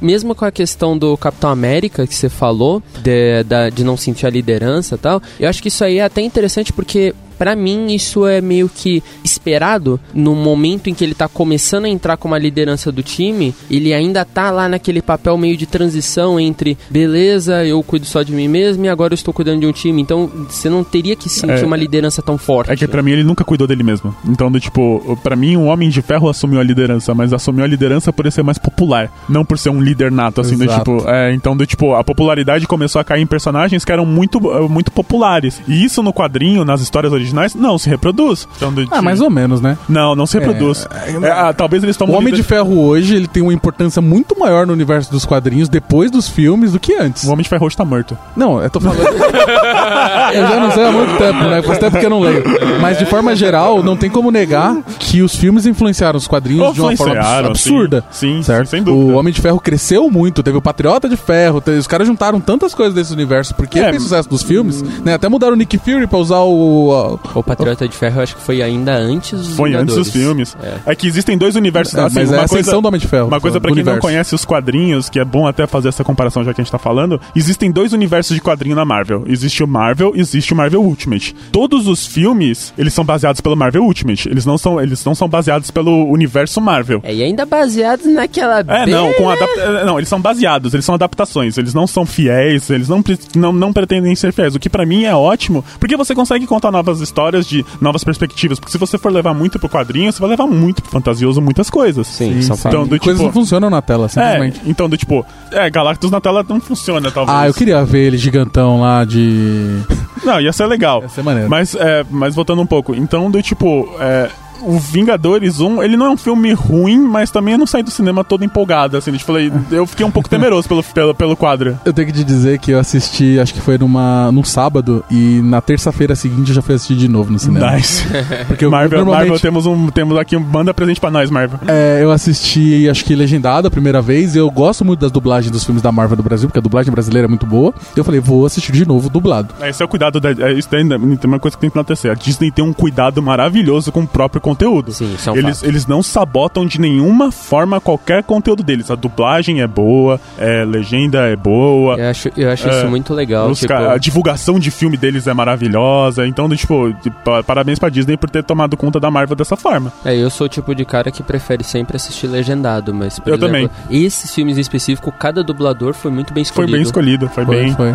mesmo com a questão do Capitão América que você falou, de, da- de não sentir a liderança e tal, eu acho que isso aí é até interessante porque. Pra mim, isso é meio que esperado no momento em que ele tá começando a entrar como a liderança do time. Ele ainda tá lá naquele papel meio de transição entre beleza, eu cuido só de mim mesmo e agora eu estou cuidando de um time. Então, você não teria que sentir É. uma liderança tão forte. É que pra mim ele nunca cuidou dele mesmo. Então, do tipo, pra mim o Homem de Ferro assumiu a liderança, mas assumiu a liderança por ele ser mais popular, não por ser um líder nato, assim, do tipo. É, então, do tipo, a popularidade começou a cair em personagens que eram muito, muito populares. E isso no quadrinho, nas histórias originais, não se reproduz. Então, do, Ah, mais ou menos, né? Não, não se reproduz. É, ah, talvez eles O tomam Homem de Ferro hoje, ele tem uma importância muito maior no universo dos quadrinhos depois dos filmes do que antes. O Homem de Ferro hoje tá morto. Não, eu tô falando. eu já não sei há muito tempo, né? Faz tempo que eu não leio. Mas de forma geral, não tem como negar que os filmes influenciaram os quadrinhos de uma forma absurda. Sim, sim, certo? sem dúvida. O Homem de Ferro cresceu muito, teve o Patriota de Ferro, teve- os caras juntaram tantas coisas desse universo porque É. fez sucesso dos filmes, né? Até mudaram o Nick Fury pra usar o. a- O Patriota de Ferro eu acho que foi ainda antes dos Foi antes dos Vingadores. filmes. É. É. que existem dois universos. É, assim, mas é uma a ascensão coisa, do Homem de Ferro. Uma coisa pra quem não universo. conhece os quadrinhos, que é bom até fazer essa comparação já que a gente tá falando, existem dois universos de quadrinho na Marvel. Existe o Marvel e existe o Marvel Ultimate. Todos os filmes, eles são baseados pelo Marvel Ultimate. Eles não são, eles não são baseados pelo universo Marvel. É, e ainda baseado naquela. É, não, com adap- é, não, eles são baseados, eles são adaptações, eles não são fiéis, eles não, pre- não, não pretendem ser fiéis, o que pra mim é ótimo, porque você consegue contar novas histórias de novas perspectivas, porque se você for levar muito pro quadrinho, você vai levar muito pro fantasioso muitas coisas. Sim, são sim. Então, do Coisas tipo- não funcionam na tela, É, simplesmente. então do tipo, é, Galactus na tela não funciona, talvez. Ah, eu queria ver ele gigantão lá de. Não, ia ser legal. Ia ser maneiro. Mas, é, mas voltando um pouco, então do tipo, é, o Vingadores 1, ele não é um filme ruim, mas também eu não saí do cinema todo empolgado, assim, tipo, eu fiquei um pouco temeroso pelo, pelo, pelo quadro. Eu tenho que te dizer que eu assisti, acho que foi numa, num sábado, e na terça-feira seguinte eu já fui assistir de novo no cinema. Nice. Porque eu, Marvel, normalmente, Marvel, temos, um, temos aqui um manda presente pra nós, Marvel. é, eu assisti, acho que legendado a primeira vez, e eu gosto muito das dublagens dos filmes da Marvel do Brasil, porque a dublagem brasileira é muito boa. Eu falei, vou assistir de novo dublado. Esse é o cuidado da. É, isso daí tem uma coisa que tem que acontecer. A Disney tem um cuidado maravilhoso com o próprio conteúdo. Sim, isso é um eles, fato. eles não sabotam de nenhuma forma qualquer conteúdo deles. A dublagem é boa, é, legenda é boa. Eu acho, eu acho É, isso muito legal. os tipo, A divulgação de filme deles é maravilhosa. Então, tipo, parabéns pra Disney por ter tomado conta da Marvel dessa forma. É, eu sou o tipo de cara que prefere sempre assistir legendado, mas, por Eu exemplo, também. esses filmes em específico, cada dublador foi muito bem Foi escolhido. bem escolhido, foi, Foi, bem. foi.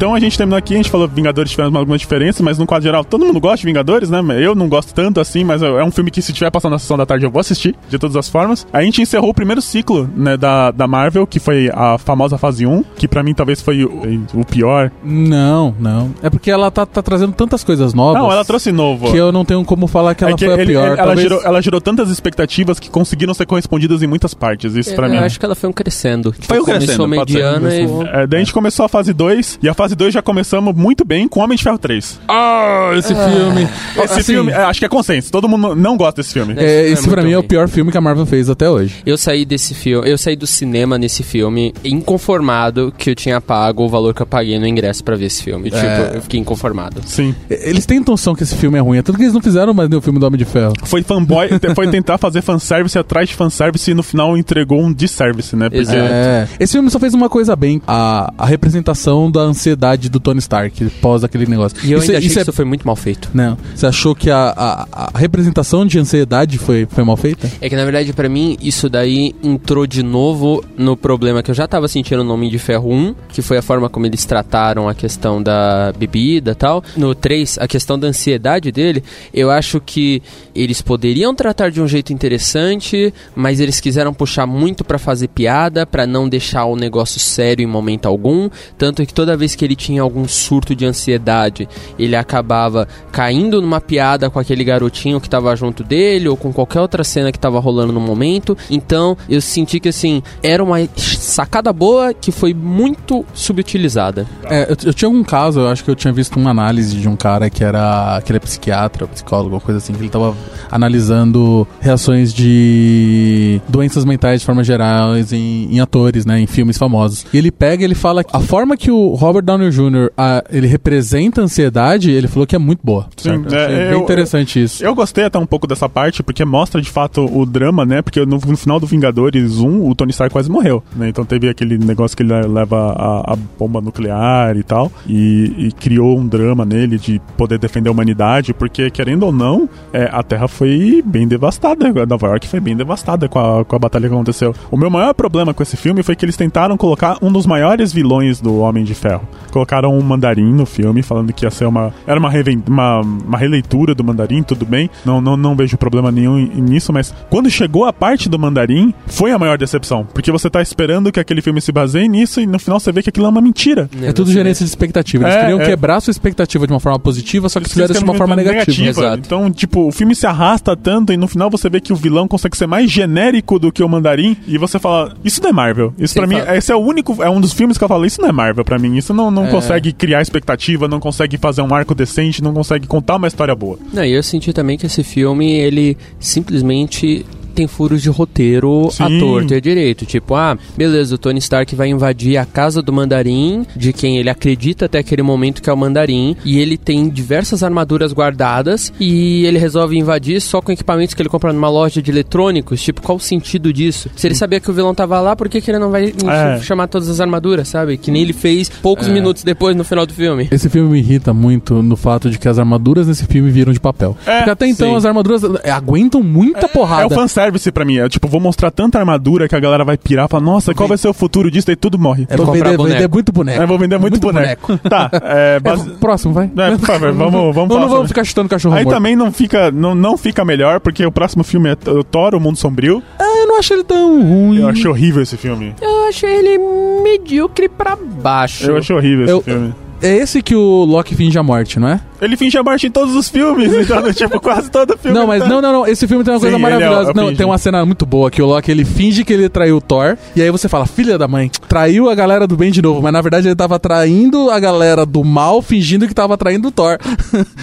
Então a gente terminou aqui, a gente falou que Vingadores tiveram algumas diferenças, mas no quadro geral todo mundo gosta de Vingadores, né? Eu não gosto tanto assim, mas é um filme que se tiver passando na sessão da tarde eu vou assistir, de todas as formas. A gente encerrou o primeiro ciclo, né, da, da Marvel, que foi a famosa fase 1, que pra mim talvez foi o, o pior. Não, não. É porque ela tá, tá trazendo tantas coisas novas. Não, ela trouxe novo. Que eu não tenho como falar que ela É que foi a ele- pior. ele- ela, Talvez- gerou, ela gerou tantas expectativas que conseguiram ser correspondidas em muitas partes. Isso pra mim. eu acho que ela foi um crescendo. Tipo, Foi um começou crescendo, mediana e... É, daí a gente começou a fase 2, e a fase 2 já começamos muito bem com Homem de Ferro 3. Ah, esse filme. Esse Assim, filme, é, acho que é consenso, todo mundo não gosta desse filme. É, É, Esse é pra muito mim é o ruim. pior filme que a Marvel fez até hoje. Eu saí desse filme, eu saí do cinema nesse filme inconformado que eu tinha pago o valor que eu paguei no ingresso pra ver esse filme. Tipo, eu fiquei inconformado. Sim. E- Eles têm noção que esse filme é ruim, é tanto que eles não fizeram mais nenhum filme do Homem de Ferro. Foi fanboy, te- foi tentar fazer fanservice atrás de fanservice e no final entregou um disservice, né? Porque Exato. É. Esse filme só fez uma coisa bem: a, a representação da, ansie- ansiedade do Tony Stark pós aquele negócio. E eu Isso ainda é- achei isso que é- isso foi muito mal feito. Não. Você achou que a, a- a representação de ansiedade foi, foi mal feita? É que na verdade, pra mim, isso daí entrou de novo no problema que eu já tava sentindo no Homem de Ferro 1, que foi a forma como eles trataram a questão da bebida e tal. No 3, a questão da ansiedade dele, eu acho que eles poderiam tratar de um jeito interessante, mas eles quiseram puxar muito pra fazer piada, pra não deixar o negócio sério em momento algum. Tanto que toda vez que ele tinha algum surto de ansiedade, ele acabava caindo numa piada com aquele garotinho que tava junto dele, ou com qualquer outra cena que tava rolando no momento. Então, eu senti que assim, era uma sacada boa que foi muito subutilizada. É, eu, eu tinha um caso, eu acho que eu tinha visto uma análise de um cara que era. que ele é psiquiatra, psicólogo, uma coisa assim, que ele tava analisando reações de doenças mentais de forma geral em, em atores, né? Em filmes famosos. E ele pega ele fala a forma que o Robert Downey Jr. a- ele representa a ansiedade, ele falou que é muito boa. Sim, certo? é, Achei bem eu- interessante isso. Eu gostei até um pouco dessa parte, porque mostra de fato o drama, né? Porque no, no final do Vingadores 1, o Tony Stark quase morreu, né? Então teve aquele negócio que ele leva a, a bomba nuclear e tal, e, e criou um drama nele de poder defender a humanidade, porque querendo ou não, é, a Terra foi bem devastada, Nova York foi bem devastada com a, com a batalha que aconteceu. O meu maior problema com esse filme foi que eles tentaram colocar um dos maiores vilões do Homem de Ferro. Colocaram um mandarim no filme, falando que ia ser uma. Era uma, reven- uma, uma releitura do mandarim, tudo bem. Não, não, não vejo problema nenhum nisso, mas quando chegou a parte do mandarim, foi a maior decepção. Porque você tá esperando que aquele filme se baseie nisso e no final você vê que aquilo é uma mentira. É tudo gerência de expectativa. Eles É, queriam é. quebrar sua expectativa de uma forma positiva, só que Eles fizeram isso de uma forma negativa. Exato. Então, tipo, o filme se arrasta tanto e no final você vê que o vilão consegue ser mais genérico do que o mandarim e você fala, isso não é Marvel. Isso pra mim, esse é o único, é um dos filmes que eu falo, isso não é Marvel pra mim. Isso não, não É. consegue criar expectativa, não consegue fazer um arco decente, não consegue contar uma história boa. Não, e eu senti também que esse filme, ele simplesmente tem furos de roteiro Sim. à torta e à direito. Tipo, ah, beleza, o Tony Stark vai invadir a casa do mandarim, de quem ele acredita até aquele momento que é o mandarim, e ele tem diversas armaduras guardadas, e ele resolve invadir só com equipamentos que ele compra numa loja de eletrônicos. Tipo, qual o sentido disso? Se ele sabia que o vilão tava lá, por que, que ele não vai É. chamar todas as armaduras, sabe? Que nem ele fez poucos minutos depois no final do filme. Esse filme me irrita muito no fato de que as armaduras nesse filme viram de papel. É, Porque até então sim. as armaduras é, aguentam muita É o porrada. fanservice pra mim. É tipo, vou mostrar tanta armadura que a galera vai pirar, falar, nossa, qual vai ser o futuro disso? Daí tudo morre. É, vou vender, boneco. vender muito boneco. É, vou vender muito, boneco. Tá, é, É, base- próximo, vai. É, por favor, vamos, vamos Não, não vamos ficar chutando cachorro Aí morto. também não fica, não, não fica melhor, porque o próximo filme é Thor, O Mundo Sombrio. Ah, eu não achei ele tão ruim. Eu achei horrível esse filme. Eu achei ele medíocre pra baixo. Eu achei horrível esse Eu- filme. É esse que o Loki finge a morte, não é? Ele finge a morte em todos os filmes, então, tipo, quase todo filme. Não, mas tá- não, não, não. Esse filme tem uma Sim, coisa ele é- maravilhosa. eu não, fingi. tem uma cena muito boa que o Loki ele finge que ele traiu o Thor. E aí você fala, filha da mãe, traiu a galera do bem de novo. Mas na verdade ele tava traindo a galera do mal, fingindo que tava traindo o Thor.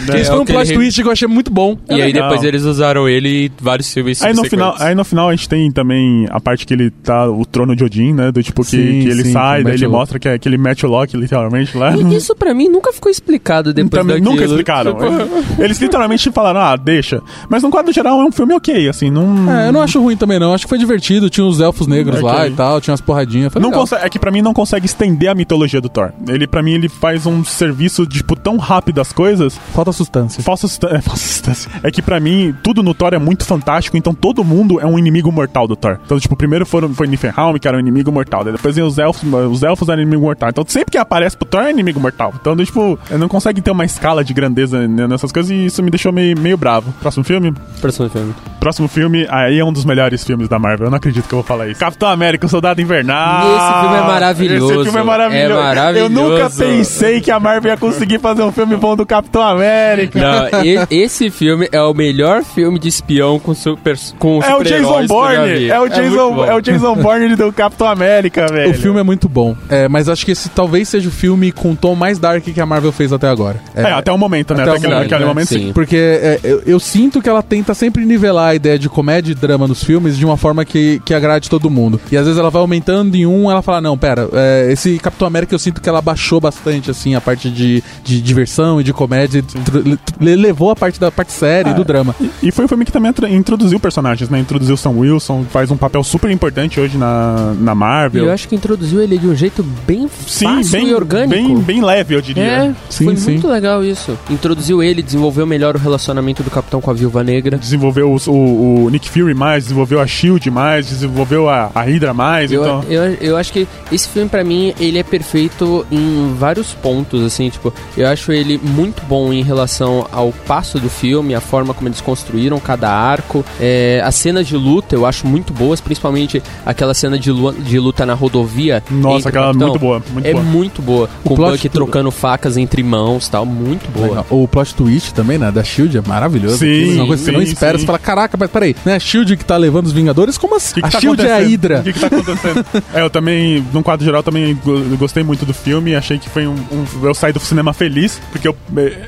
É, Isso é foi um plot ele- twist que eu achei muito bom. E aí legal. depois eles usaram ele em vários filmes Aí no, final, aí no final a gente tem também a parte que ele tá, o trono de Odin, né? Do tipo que, Sim, que ele sim, sai, que daí ele mostra que, é- que ele mete o Loki literalmente lá. E isso pra mim nunca ficou explicado depois Também daquilo. nunca explicaram. Tipo, Eles literalmente falaram, ah, deixa. Mas no quadro geral é um filme ok, assim, não. É, eu não acho ruim também, não. Acho que foi divertido. Tinha os elfos negros Ok. lá e tal, tinha umas porradinhas. Não consegue, é que pra mim não consegue estender a mitologia do Thor. Ele, pra mim, ele faz um serviço, tipo, tão rápido as coisas. Falta sustância. Falsa sustan- é, falsa substância. É que pra mim, tudo no Thor é muito fantástico, então todo mundo é um inimigo mortal do Thor. Então, tipo, primeiro foram, foi Niflheim, que era um inimigo mortal. Depois vem os elfos, os elfos eram inimigo mortal. Então sempre que aparece pro Thor é inimigo mortal. Então, tipo, não consegue ter uma escala de grandeza nessas coisas e isso me deixou meio, meio bravo. Próximo filme? Próximo filme. Próximo filme, aí é um dos melhores filmes da Marvel. Eu não acredito que eu vou falar isso. Capitão América, o Soldado Invernal. Esse filme é maravilhoso. Esse filme é maravilhoso. É maravilhoso. Eu nunca pensei que a Marvel ia conseguir fazer um filme bom do Capitão América. Não, e- esse filme é o melhor filme de espião com super com É o Jason Bourne. É o muito Jason, bom. é o Jason Bourne do Capitão América, velho. O filme é muito bom. É, mas acho que esse talvez seja o filme com o tom mais dark que a Marvel fez até agora. É, até o momento, né? Até Até, aquele, momento, aquele né? momento, sim. Sim. Porque é, eu, eu sinto que ela tenta sempre nivelar a ideia de comédia e drama nos filmes de uma forma que, que agrade todo mundo. E às vezes ela vai aumentando em um, ela fala, não, pera, é, esse Capitão América eu sinto que ela baixou bastante, assim, a parte de, de diversão e de comédia, e levou a parte da parte séria e do drama. E foi o filme que também introduziu personagens, né? Introduziu o Sam Wilson, faz um papel super importante hoje na, na E Marvel. eu acho que introduziu ele de um jeito bem Sim, fácil bem, e orgânico. bem, bem leve, eu diria. É, Sim, foi sim. muito legal isso. Introduziu ele, desenvolveu melhor o relacionamento do Capitão com a Viúva Negra. Desenvolveu os- o, o Nick Fury mais, desenvolveu a Shield mais, desenvolveu a, a Hydra mais, Eu, então. eu, eu acho que esse filme, pra mim, ele é perfeito em vários pontos, assim, tipo, eu acho ele muito bom em relação ao passo do filme, a forma como eles construíram cada arco, é, as cenas de luta eu acho muito boas, principalmente aquela cena de, lu- de luta na rodovia. Nossa, o aquela é Capitão. muito boa, muito é boa. muito boa. O Com o Buck do- trocando facas entre mãos tal, muito boa. O plot twist também, né, da SHIELD é maravilhoso. Sim, Uma coisa que você não espera, sim. você fala, caraca, mas peraí, né, a SHIELD que tá levando os Vingadores, como assim? O que que a tá SHIELD é a? Hydra. O que, que tá acontecendo? é, eu também, num quadro geral, também go- gostei muito do filme. Achei que foi um, um- Eu saí do cinema feliz, porque eu,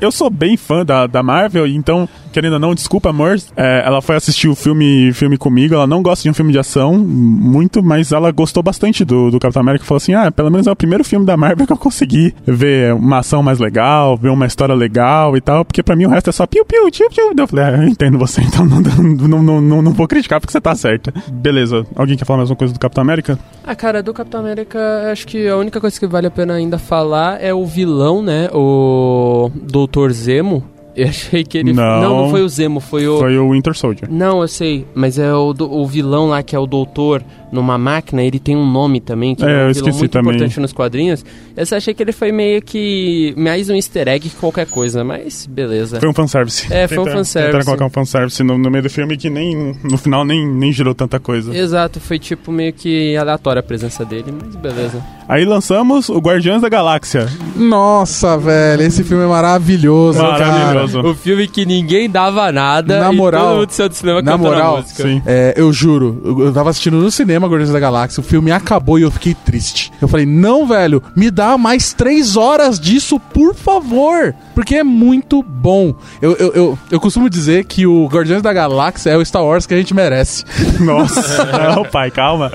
eu sou bem fã da, da Marvel, então, querendo ou não, desculpa, amor. é, ela foi assistir o filme, filme comigo. Ela não gosta de um filme de ação muito, mas ela gostou bastante do, do Capitão América. Falou assim: ah, pelo menos é o primeiro filme da Marvel que eu consegui ver uma ação mais legal, ver uma história legal e tal, porque pra mim o resto é só piu-piu, piu-piu. Eu falei: ah, eu entendo você, então não, não, não, não, não vou criticar porque você tá certa. Beleza, alguém quer falar mais uma coisa do Capitão América? Ah, cara, do Capitão América, acho que a única coisa que vale a pena ainda falar é o vilão, né? O Doutor Zemo. Eu achei que ele. Não. não, não foi o Zemo, foi o. Foi o Winter Soldier. Não, eu sei, mas é o, do- o vilão lá que é o doutor numa máquina, ele tem um nome também, que É, é, eu um vilão esqueci muito também. importante nos quadrinhos. Eu só achei que ele foi meio que mais um easter egg que qualquer coisa, mas beleza. Foi um fanservice. É, foi um fanservice. Tentaram colocar um fanservice no, no meio do filme que nem, no final nem, nem girou tanta coisa. Exato, foi tipo meio que aleatória a presença dele, mas beleza. Aí lançamos o Guardiões da Galáxia. Nossa, velho, esse filme é maravilhoso, Maravilhoso. O filme que ninguém dava nada Na e moral- todo mundo saiu do cinema na cantando a moral, música. Sim. É, eu juro, eu, eu tava assistindo no cinema Guardiões da Galáxia, o filme acabou e eu fiquei triste. Eu falei, não, velho, me dá mais três horas disso, por favor. Porque é muito bom. Eu, eu, eu, eu costumo dizer que o Guardiões da Galáxia é o Star Wars que a gente merece. Nossa, não, pai, calma.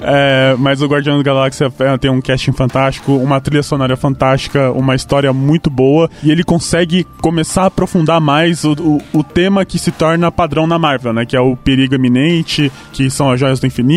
É, mas o Guardião da Galáxia é, tem um casting fantástico, uma trilha sonora fantástica, uma história muito boa, e ele consegue começar a aprofundar mais o, o, o tema que se torna padrão na Marvel, né? Que é o perigo iminente, que são as joias do infinito,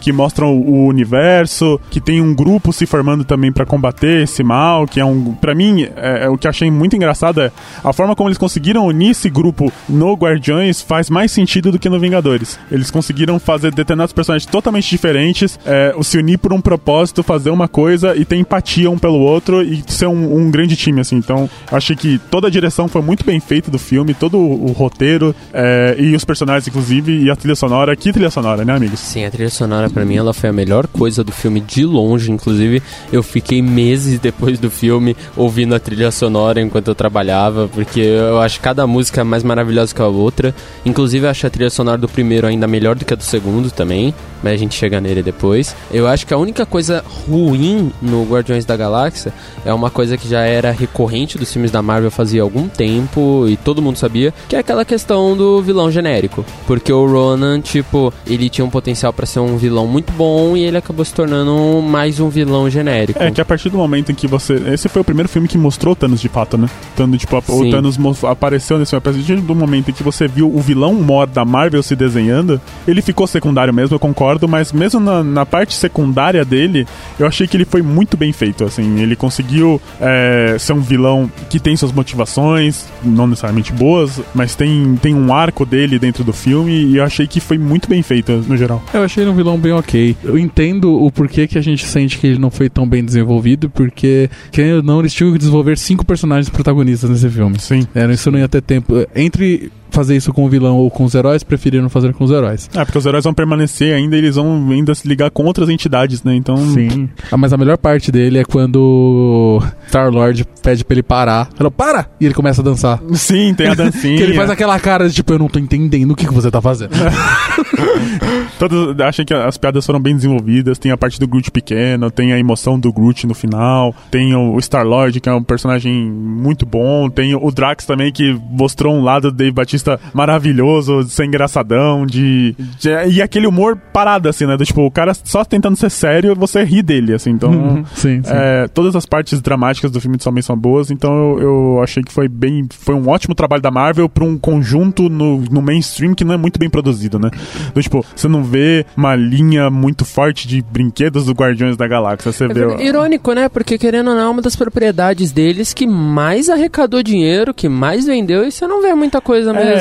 que mostram o universo, que tem um grupo se formando também pra combater esse mal, que é um. Pra mim, é, é o que achei muito engraçado é a forma como eles conseguiram unir esse grupo no Guardiões faz mais sentido do que no Vingadores. Eles conseguiram fazer determinados personagens totalmente diferentes, é, se unir por um propósito, fazer uma coisa e ter empatia um pelo outro e ser um, um grande time, assim. Então, achei que toda a direção foi muito bem feita do filme, todo o, o roteiro é, e os personagens, inclusive, e a trilha sonora. Que trilha sonora, né, amigos? Sim, a trilha sonora pra mim ela foi a melhor coisa do filme de longe, inclusive eu fiquei meses depois do filme ouvindo a trilha sonora enquanto eu trabalhava, porque eu acho cada música mais maravilhosa que a outra. Inclusive eu acho a trilha sonora do primeiro ainda melhor do que a do segundo também, mas a gente chega nele depois. Eu acho que a única coisa ruim no Guardiões da Galáxia é uma coisa que já era recorrente dos filmes da Marvel fazia algum tempo e todo mundo sabia, que é aquela questão do vilão genérico. Porque o Ronan, tipo, ele tinha um potencial pra ser um vilão muito bom e ele acabou se tornando mais um vilão genérico. É que a partir do momento em que você. Esse foi o primeiro filme que mostrou o Thanos de fato, né? Thanos, tipo, a- o. Thanos apareceu nesse filme. A partir do momento em que você viu o vilão mor da Marvel se desenhando, ele ficou secundário mesmo, eu concordo, mas mesmo na, na parte secundária dele, eu achei que ele foi muito bem feito, assim. Ele conseguiu é, ser um vilão que tem suas motivações, não necessariamente boas, mas tem, tem um arco dele dentro do filme e eu achei que foi muito bem feito no geral. Eu achei ele um vilão bem ok. Eu entendo o porquê que a gente sente que ele não foi tão bem desenvolvido, porque, querendo ou não, eles tinham que desenvolver cinco personagens protagonistas nesse filme. Sim. É, isso não ia ter tempo. Entre fazer isso com o vilão ou com os heróis, preferiram fazer com os heróis. É, porque os heróis vão permanecer ainda, eles vão ainda se ligar com outras entidades, né? Então. Sim. Ah, mas a melhor parte dele é quando Star-Lord pede pra ele parar. Fala, para! E ele começa a dançar. Sim, tem a dancinha. Que ele faz aquela cara de tipo, eu não tô entendendo o que, que você tá fazendo. Todos, achei que as piadas foram bem desenvolvidas. Tem a parte do Groot pequeno, tem a emoção do Groot no final, tem o Star-Lord, que é um personagem muito bom, tem o Drax também, que mostrou um lado do Dave Batista maravilhoso, de ser engraçadão, de, de- E aquele humor parado, assim, né? Do, tipo, o cara só tentando ser sério, você ri dele, assim. Então, Sim, sim. é, todas as partes dramáticas do filme também são boas, então eu, eu achei que foi bem. Foi um ótimo trabalho da Marvel pra um conjunto no, no mainstream que não é muito bem produzido, né? Do, tipo, você não vê uma linha muito forte de brinquedos do Guardiões da Galáxia. Você É vê. Irônico, né? Porque querendo ou não, é uma das propriedades deles que mais arrecadou dinheiro, que mais vendeu, e você não vê muita coisa mesmo. É,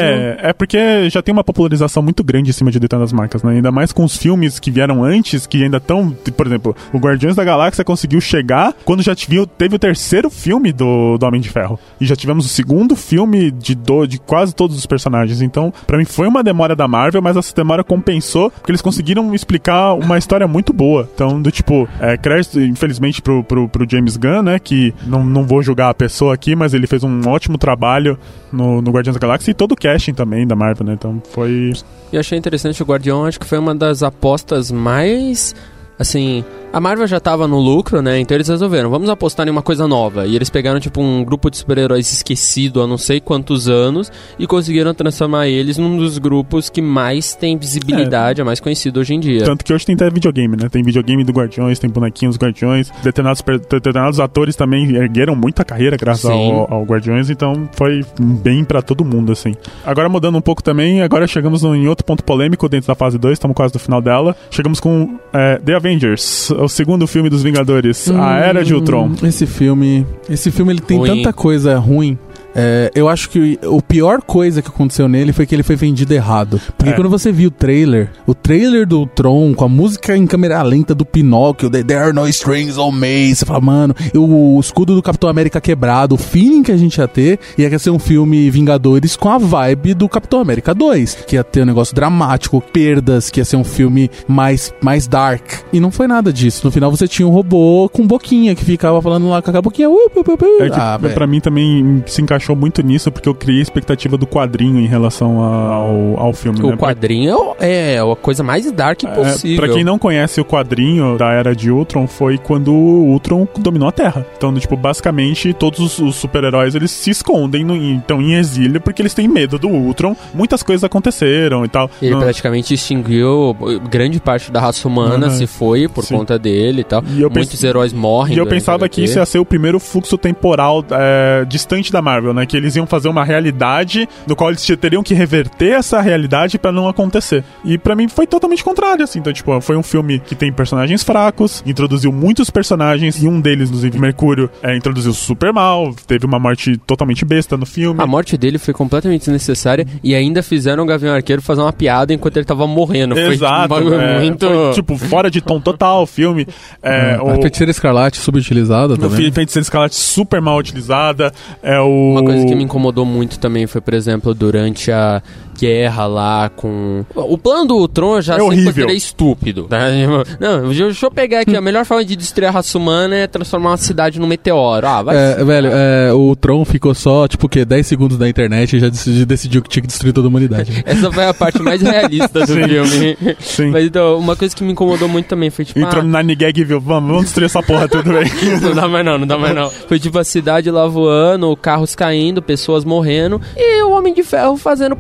é porque já tem uma popularização muito grande em cima de determinadas marcas, né? Ainda mais com os filmes que vieram antes, que ainda estão. Por exemplo, o Guardiões da Galáxia conseguiu chegar quando já tive- teve o terceiro filme do, do Homem de Ferro. E já tivemos o segundo filme de, do- de quase todos os personagens. Então, pra mim foi uma demora da Marvel, mas essa demora compensou, porque eles conseguiram explicar uma história muito boa. Então, do tipo, é, crédito, infelizmente, pro, pro, pro James Gunn, né? Que não, não vou julgar a pessoa aqui, mas ele fez um ótimo trabalho no, no Guardiões da Galáxia e todo o casting também da Marvel, né? Então foi. E achei interessante o Guardião, acho que foi uma das apostas mais. Assim, a Marvel já tava no lucro, né? Então eles resolveram, vamos apostar em uma coisa nova. E eles pegaram, tipo, um grupo de super-heróis esquecido há não sei quantos anos e conseguiram transformar eles num dos grupos que mais tem visibilidade, é, mais conhecido hoje em dia. Tanto que hoje tem até videogame, né? Tem videogame do Guardiões, tem bonequinhos do Guardiões. Determinados, determinados atores também ergueram muita carreira graças ao, ao Guardiões, então foi bem pra todo mundo, assim. Agora mudando um pouco também, agora chegamos em outro ponto polêmico dentro da fase 2, estamos quase no final dela. Chegamos com é, The Avengers, o segundo filme dos Vingadores, A Era de Ultron. Hum, Esse filme. Esse filme ele tem Ruim. tanta coisa ruim. É, eu acho que o pior coisa que aconteceu nele foi que ele foi vendido errado. Porque É. quando você viu o trailer, o trailer do Tron, com a música em câmera lenta do Pinóquio, The- There Are No Strings on Me, você fala, mano, e o escudo do Capitão América quebrado, o feeling que a gente ia ter, ia ser um filme Vingadores com a vibe do Capitão América 2, que ia ter um negócio dramático, perdas, que ia ser um filme mais, mais dark. E não foi nada disso. No final você tinha um robô com boquinha que ficava falando lá com aquela boquinha. Uh, uh, uh, uh. É que, Ah, pra mim também se encaixou muito nisso, porque eu criei expectativa do quadrinho em relação ao, ao filme, né? O quadrinho é a coisa mais dark É, possível. pra quem não conhece o quadrinho da Era de Ultron, foi quando o Ultron dominou a Terra. Então, tipo, basicamente, todos os, os super-heróis, eles se escondem, no, então, em exílio, porque eles têm medo do Ultron. Muitas coisas aconteceram e tal. Ele Não- praticamente extinguiu grande parte da raça humana, Uhum. se foi por Sim. conta dele e tal. E Muitos pens- heróis morrem. E eu pensava a que isso ia ser o primeiro fluxo temporal é, distante da Marvel, né? Que eles iam fazer uma realidade no qual eles teriam que reverter essa realidade pra não acontecer. E pra mim foi totalmente contrário, assim. Então, tipo, foi um filme que tem personagens fracos, introduziu muitos personagens, e um deles, inclusive, Mercúrio, é, introduziu super mal, teve uma morte totalmente besta no filme. A morte dele foi completamente desnecessária e ainda fizeram o Gavião Arqueiro fazer uma piada enquanto ele tava morrendo. Foi Exato, um bagulho é, muito... foi, tipo, fora de tom total o filme. É, A o, feiticeira escarlate subutilizada o também. Feiticeira Escarlate super mal utilizada. É o... Uma coisa que me incomodou muito também foi, por exemplo, durante a guerra lá com... O plano do Tron já É sempre horrível. estúpido. tá? Não, deixa eu pegar aqui. A melhor forma de destruir a raça humana é transformar uma cidade num meteoro. Ah, vai... É, velho, é, o Tron ficou só, tipo, o quê? 10 segundos na internet e já decidiu, que tinha que destruir toda a humanidade. Essa foi a parte mais realista do Sim. filme. Sim. Mas então, uma coisa que me incomodou muito também foi tipo. Entrou ah, no Nine Gag e viu, vamos, vamos destruir essa porra tudo bem. não dá mais não, não dá mais não. Foi tipo a cidade lá voando, carros caindo, pessoas morrendo e o Homem de Ferro fazendo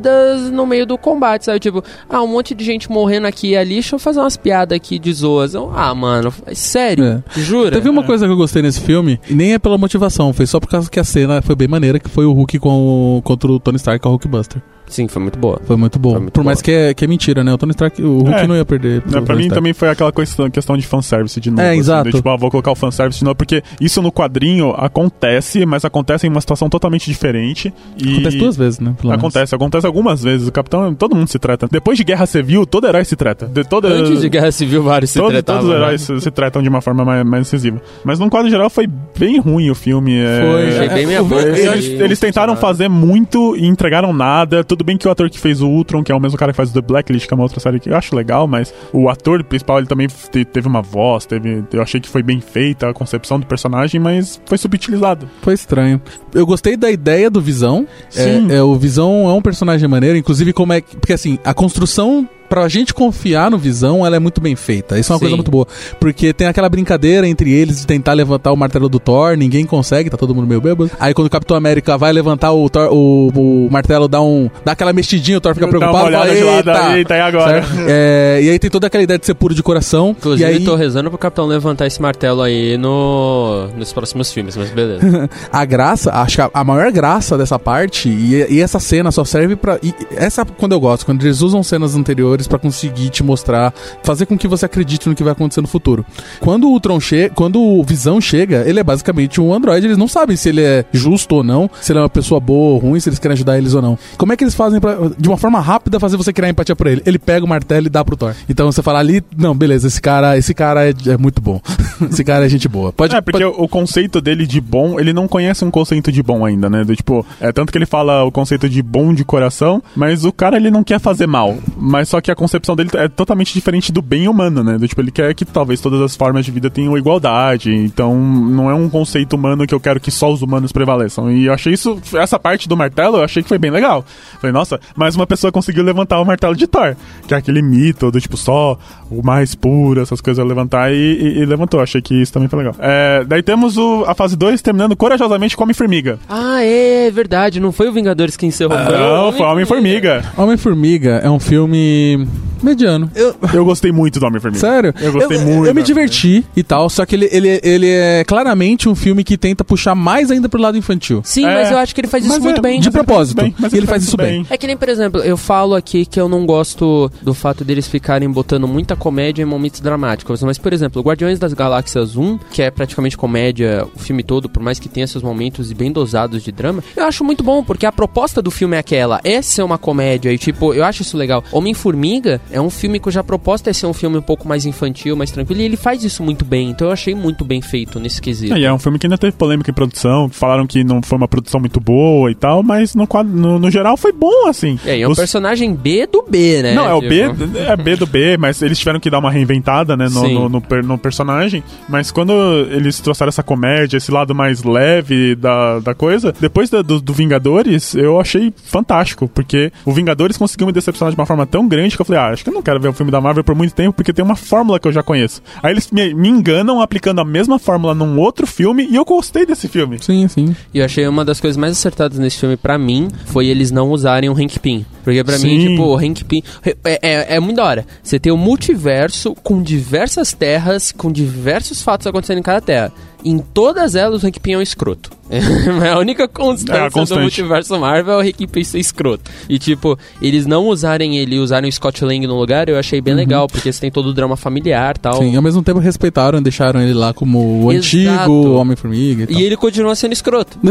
piadas no meio do combate, sabe? Tipo, ah, um monte de gente morrendo aqui e ali, deixa eu fazer umas piadas aqui de zoas. Ah, mano, é sério? Jura? Teve uma coisa que eu gostei nesse filme, e nem é pela motivação, foi só por causa que a cena foi bem maneira, que foi o Hulk com, o- contra o Tony Stark, o Hulkbuster. Sim, foi muito boa. Foi muito bom. Foi muito por mais boa. que é, que é mentira, né? O Tony Stark, o Hulk É. não ia perder. Não, pra mim Stark. também foi aquela questão, questão de fanservice de novo. É, assim, exato. de, tipo, ah, vou colocar o fanservice de novo, porque isso no quadrinho acontece, mas acontece em uma situação totalmente diferente. E Acontece duas vezes, né? pelo menos. Acontece, acontece algumas vezes. O capitão, todo mundo se trata. Depois de guerra civil, todo herói se trata. De toda, Antes de Guerra Civil, vários se todo- tratavam, todos os né? heróis se, se tratam de uma forma mais, mais incisiva. Mas no quadro geral foi bem ruim o filme. é- Foi. Achei bem É, boca. Eles, e eles tentaram fazer muito e entregaram nada. Tudo bem que o ator que fez o Ultron, que é o mesmo cara que faz o The Blacklist, que é uma outra série que eu acho legal, mas o ator principal ele também te- teve uma voz, teve, eu achei que foi bem feita a concepção do personagem, mas foi subutilizado. Foi estranho. Eu gostei da ideia do Visão. Sim. É, é, o Visão é um personagem maneiro, inclusive como é que... Porque assim, a construção pra gente confiar no Visão, ela é muito bem feita. Isso é uma Sim. coisa muito boa. Porque tem aquela brincadeira entre eles de tentar levantar o martelo do Thor, ninguém consegue, tá todo mundo meio bêbado. Aí quando o Capitão América vai levantar o, Thor- o, o martelo, dá, um, dá aquela mexidinha, o Thor fica Dá uma preocupado. fala, eita, eita, e agora? É, e aí tem toda aquela ideia de ser puro de coração. Inclusive, e aí, tô rezando pro Capitão levantar esse martelo aí no, nos próximos filmes, mas beleza. a graça, acho que a, maior graça dessa parte, e, e essa cena só serve pra. essa quando eu gosto, quando eles usam cenas anteriores pra conseguir te mostrar, fazer com que você acredite no que vai acontecer no futuro. Quando o Ultron chega, quando o Visão chega, ele é basicamente um androide, eles não sabem se ele é justo ou não, se ele é uma pessoa boa ou ruim, se eles querem ajudar eles ou não. Como é que eles fazem pra, de uma forma rápida, fazer você criar empatia por ele? Ele pega o martelo e dá pro Thor. Então você fala ali, não, beleza, esse cara, esse cara é, é muito bom. esse cara é gente boa. Pode, É, porque o conceito dele de bom, ele não conhece um conceito de bom ainda, né? Do, tipo, é tanto que ele fala o conceito de bom de coração, mas o cara ele não quer fazer mal. Mas só que a concepção dele é totalmente diferente do bem humano, né? Do, tipo, ele quer que talvez todas as formas de vida tenham igualdade. Então, não é um conceito humano que eu quero que só os humanos prevaleçam. E eu achei isso, essa parte do martelo, eu achei que foi bem legal. Falei, nossa, mais uma pessoa conseguiu levantar o martelo de Thor, que é aquele mito do tipo só o mais puro, essas coisas levantar e, e- e levantou. Achei que isso também foi legal. É, daí temos o- a fase 2 terminando corajosamente com Homem-Formiga. ah, é verdade. Não foi o Vingadores que encerrou. o Não, foi Homem-Formiga. Homem-Formiga é um filme mediano. Eu, Eu gostei muito do Homem-Formiga. Sério? Eu gostei muito. Eu me diverti e tal, só que ele, ele, ele é claramente um filme que tenta puxar mais ainda pro lado infantil. Sim, É, mas eu acho que ele faz isso muito é, bem. De ele propósito. bem, mas E ele faz isso bem. É que nem, por exemplo, eu falo aqui que eu não gosto do fato deles ficarem botando muita comédia em momentos dramáticos. Mas, por exemplo, Guardiões das Galáxias 1, que é praticamente comédia o filme todo, por mais que tenha seus momentos bem dosados de drama, eu acho muito bom, porque a proposta do filme é aquela, é ser uma comédia, e tipo, eu acho isso legal. Homem-Formiga é um filme cuja proposta é ser um filme um pouco mais infantil, mais tranquilo, e ele faz isso muito bem, então eu achei muito bem feito nesse quesito. É, e é um filme que ainda teve polêmica em produção, falaram que não foi uma produção muito boa e tal, mas no, quadro- no, no geral foi bom, assim. É, e é um Os- personagem B do B, né? Não, é o B, Tipo, é B do B, mas eles tiveram que dar uma reinventada, né, no, no, no per- no personagem. Mas quando eles trouxeram essa comédia, esse lado mais leve da, da coisa, depois da- do, do Vingadores, eu achei fantástico, porque o Vingadores conseguiu me decepcionar de uma forma tão grande que eu falei, ah, acho que eu não quero ver um filme da Marvel por muito tempo, porque tem uma fórmula que eu já conheço. Aí eles me, me enganam aplicando a mesma fórmula num outro filme, e eu gostei desse filme. Sim, sim. E eu achei uma das coisas mais acertadas nesse filme pra mim foi eles não usarem o Hank Pym. Porque pra mim, Sim. tipo, o Hank Pym é, é, é muito da hora. Você tem um multiverso com diversas terras, com diversos fatos acontecendo em cada terra. Em todas elas, o Hank Pym é um escroto. É a única constância É, a constante. do multiverso Marvel é o Hank Pym ser escroto. E, tipo, eles não usarem ele e usarem o Scott Lang no lugar, eu achei bem legal, porque você tem todo o drama familiar e tal. Sim, ao mesmo tempo respeitaram e deixaram ele lá como o Exato. antigo Homem-Formiga e. E ele continua sendo escroto.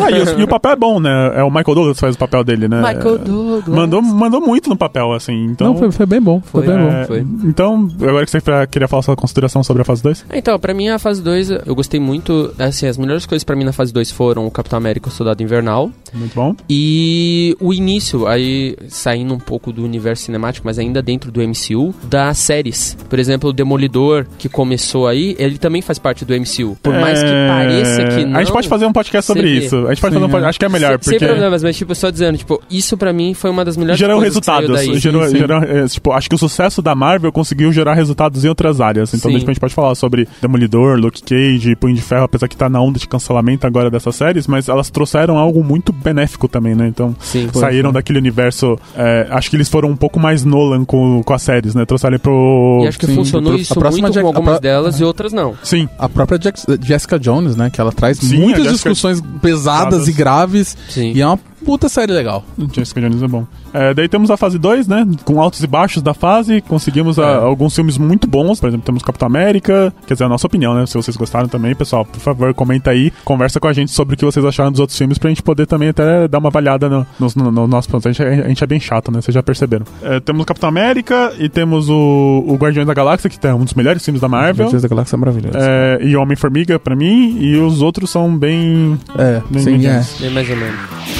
Ah, e, o, e o papel é bom, né? É o Michael Douglas que faz o papel dele, né? Michael Douglas. Mandou, mandou muito no papel, assim. Então, Não, foi, foi bem bom. Foi, Foi, bem bom. é, foi. Então, agora que você queria falar sua consideração sobre a fase 2? Então, pra mim a fase 2, eu gostei muito, assim, as melhores coisas pra mim na fase 2 foram o Capitão América e o Soldado Invernal Muito bom. e o início, aí saindo um pouco do universo cinemático, mas ainda dentro do MCU, das séries. Por exemplo, o Demolidor, que começou aí, ele também faz parte do MCU. Por mais que É, pareça que não... A gente pode fazer um podcast sobre vê. isso. A gente pode Sim, fazer um é. podcast. Acho que é melhor, Sem porque. problemas, mas tipo, só dizendo, tipo, isso pra mim foi uma das melhores Gerou coisas que saiu resultados. daí. Gerou, gerou, é, tipo, acho que o sucesso da Marvel conseguiu gerar resultados em outras áreas. Então, Sim. depois a gente pode falar sobre Demolidor, Luke Cage, Punho de Ferro, apesar que tá na onda de cancelamento agora dessas séries, mas elas trouxeram algo muito benéfico também, né? Então, Sim. saíram daquele universo. é, acho que eles foram um pouco mais Nolan com, com as séries, né? Trouxeram pro. E acho que Sim, funcionou pro- isso a próxima muito Jack- com a algumas pro- delas e outras não. Sim. A própria Jax- Jessica Jones, né? Que ela traz Sim, muitas Jessica- discussões pesadas Pesadas. e graves. Sim. E é uma puta série legal. Jessica Jones é bom. É, daí temos a fase 2, né? Com altos e baixos da fase. Conseguimos a- É. alguns filmes muito bons. Por exemplo, temos Capitão América. Quer dizer, a nossa opinião, né? Se vocês gostaram também, pessoal, por favor, comenta aí. Conversa com a gente sobre o que vocês acharam dos outros filmes pra gente poder também até dar uma avaliada no, no, no nosso ponto. A gente, a gente é bem chato, né? Vocês já perceberam. É, temos o Capitão América e temos o, o Guardiões da Galáxia, que é um dos melhores filmes da Marvel. Guardiões da Galáxia é maravilhoso. É, e Homem-Formiga pra mim. E os outros são bem. É, bem sim, é. Bem mais ou menos.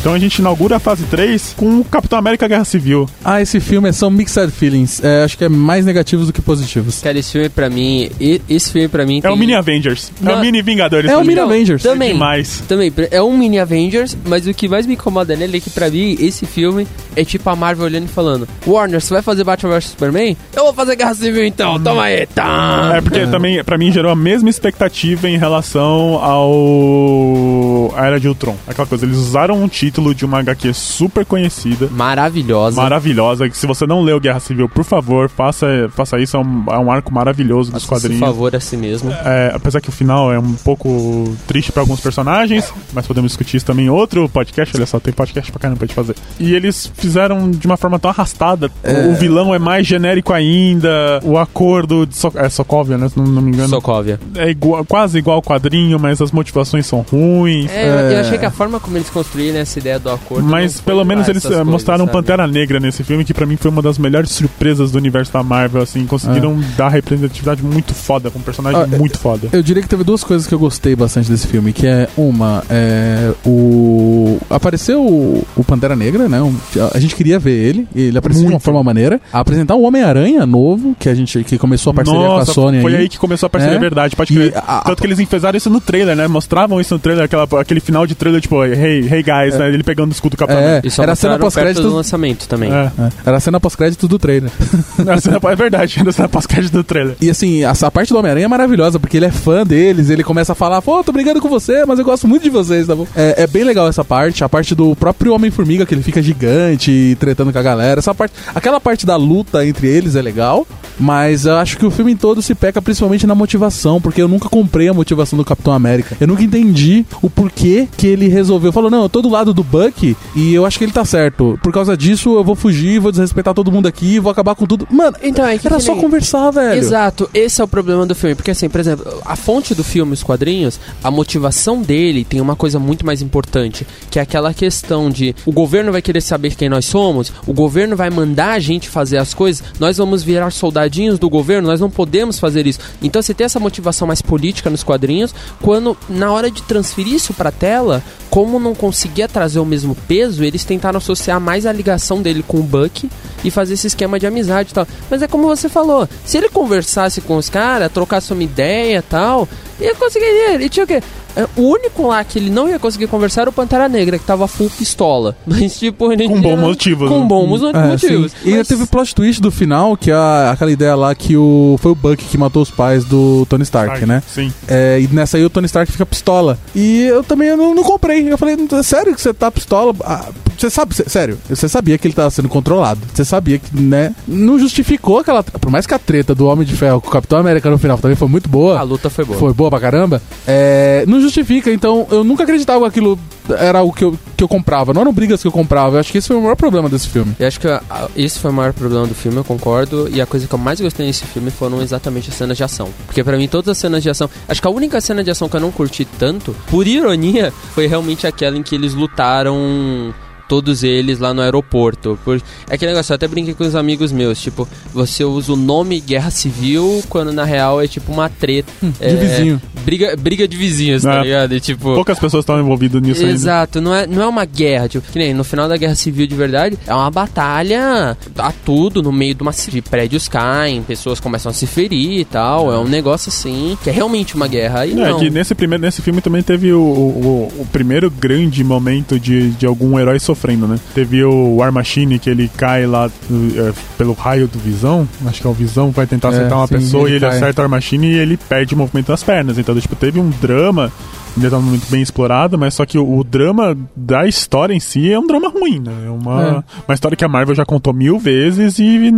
Então a gente inaugura a fase 3 com o Capitão América Guerra Civil. Ah, esse filme é são mixed feelings. É, acho que é mais negativos do que positivos. Cara, esse filme pra mim. e- Esse filme pra mim. É tem- o Mini Avengers. É Não. o Mini Vingadores. É o. Mini Avengers. Também. demais. Também, é um mini Avengers, mas o que mais me incomoda nele é que pra mim esse filme é tipo a Marvel olhando e falando: Warner, você vai fazer Batman vs Superman? Eu vou fazer Guerra Civil então, toma aí, tá! É porque também, pra mim, gerou a mesma expectativa em relação ao. A Era de Ultron. Aquela coisa, eles usaram um título de uma HQ super conhecida. Maravilhosa. Maravilhosa, que se você não leu Guerra Civil, por favor, faça, faça isso, é um, é um arco maravilhoso dos Faça quadrinhos. favor a si mesmo. É, apesar que o final é um pouco triste pra alguns personagens, mas podemos discutir isso também em outro podcast. Olha só, tem podcast pra caramba pra gente fazer. E eles fizeram de uma forma tão arrastada. O vilão é mais genérico ainda. O acordo de so é Sokovia, né? Se não, não me engano. Sokovia. É igual- quase igual ao quadrinho, mas as motivações são ruins. É, eu- eu achei que a forma como eles construíram essa ideia do acordo. Mas pelo menos eles eh, coisas, mostraram sabe? Pantera Negra nesse filme, que pra mim foi uma das melhores surpresas do universo da Marvel, assim, conseguiram dar representatividade muito foda, com um personagem Ah, muito foda. Eu diria que teve duas coisas que eu gostei bastante desse filme, que é uma, é o apareceu o, o Pantera Negra, né? um- a gente queria ver ele, e ele apareceu de uma Muito. forma maneira. Apresentar o Homem-Aranha novo, que a gente que começou a parceria com a Sony foi aí que começou a parceria É. verdade, pode crer. a- a- Tanto que eles fizeram isso no trailer, né? Mostravam isso no trailer, aquela, aquele final de trailer, tipo, hey, hey guys, né? Ele pegando o escudo do Capitão É, só era a cena perto do lançamento também. É. É, era a cena pós-créditos do trailer. A cena- é verdade, ainda cena pós-crédito do trailer. E assim, a, a parte do Homem-Aranha é maravilhosa, porque ele é fã deles, ele começa a falar, pô, tô brigando com você, mas eu gosto muito de vocês, tá bom? É, é bem legal essa parte, a parte do próprio Homem-Formiga, que ele fica gigante e tretando com a galera. Essa parte, aquela parte da luta entre eles é legal, mas eu acho que o filme todo se peca principalmente na motivação, porque eu nunca comprei a motivação do Capitão América. Eu nunca entendi o porquê que ele resolveu. Falou, não, eu tô do lado do Buck e eu acho que ele tá certo. Por causa disso, eu vou fugir, vou desrespeitar todo mundo aqui, vou acabar com tudo. Mano, Então, é que era que só nem- conversar, velho. Exato, esse é o problema do filme. Porque, assim, por exemplo, a fonte do filme, os quadrinhos, a motivação dele tem uma coisa muito mais importante, que é aquela questão de o governo vai querer saber quem nós somos, o governo vai mandar a gente fazer as coisas, nós vamos virar soldadinhos do governo, nós não podemos fazer isso. Então você tem essa motivação mais política nos quadrinhos, quando na hora de transferir isso pra tela, como não conseguia trazer o mesmo peso, eles tentaram associar mais a ligação dele com o Buck e fazer esse esquema de amizade e tal. Mas é como você falou, se ele conversasse com os caras, trocasse uma ideia e tal, ia conseguir. Ele tinha o quê? É, O único lá que ele não ia conseguir conversar era o Pantera Negra, que tava full pistola. Mas, tipo, ele. Com bons motivos, Com né? bons É, motivos. sim. E ainda Mas- teve o plot twist do final, que é a- aquela ideia lá que o, foi o Buck que matou os pais do Tony Stark, né? Sim. É, e nessa aí o Tony Stark fica pistola. E eu também eu não, não comprei. Eu falei, "É sério que você tá pistola? Ah, você sabe, sé- sério, você sabia que ele tava sendo controlado. Você sabia que, né? Não justificou aquela. Por mais que a treta do Homem de Ferro com o Capitão América no final também foi muito boa. A luta foi boa. Foi boa pra caramba. É, não justifica, então eu nunca acreditava que aquilo era o que eu, que eu comprava. Não eram brigas que eu comprava. Eu acho que esse foi o maior problema desse filme. Eu acho que a- a- esse foi o maior problema do filme, eu concordo. E a coisa que eu mais gostei nesse filme foram exatamente as cenas de ação. Porque pra mim, todas as cenas de ação. Acho que a única cena de ação que eu não curti tanto, por ironia, foi realmente aquela em que eles lutaram. Todos eles lá no aeroporto. Por... É aquele negócio, eu até brinquei com os amigos meus. Tipo, você usa o nome Guerra Civil quando na real é tipo uma treta. é, de vizinho. Briga, briga de vizinhos, tá É. ligado? E, tipo. Poucas pessoas estão envolvidas nisso ainda. Exato, não é, não é uma guerra, tipo, que nem no final da guerra civil de verdade, é uma batalha a tudo, no meio de uma de prédios caem, pessoas começam a se ferir e tal, é um negócio assim, que é realmente uma guerra. E É, não. que nesse, primeiro, nesse filme também teve o, o, o primeiro grande momento de, de algum herói sofrendo, né? Teve o War Machine, que ele cai lá uh, pelo raio do Visão. Acho que é o Visão vai tentar É, acertar uma sim, pessoa ele e ele cai. acerta o War Machine e ele perde o movimento das pernas. Então, tipo, teve um drama. Ainda tá muito bem explorado, mas só que o, o drama da história em si é um drama ruim, né? É uma, uma história que a Marvel já contou mil vezes e.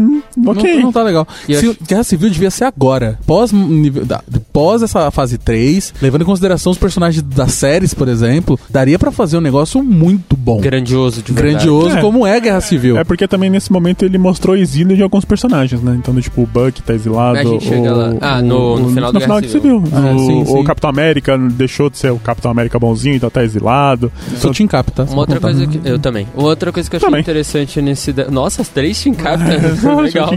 Ok. Não, não tá legal. E Se acho- Guerra Civil devia ser agora. Pós, nível, da- pós essa fase 3, levando em consideração os personagens das séries, por exemplo, daria pra fazer um negócio muito bom. Grandioso, de verdade. Grandioso É. como é Guerra Civil. É porque também nesse momento ele mostrou o exílio de alguns personagens, né? Então, tipo, o Buck tá exilado. A gente chega o, lá. Ah, no- no o- final no do final Guerra do Civil. Ah, o, sim, o sim. Capitão América deixou de ser o Capitão América bonzinho, então tá exilado. Sou Team Cap, tá? Uma outra pra coisa contar. que. Eu também. Uma outra coisa que eu achei Também. interessante nesse. da- Nossa, as três Team Cap, legal.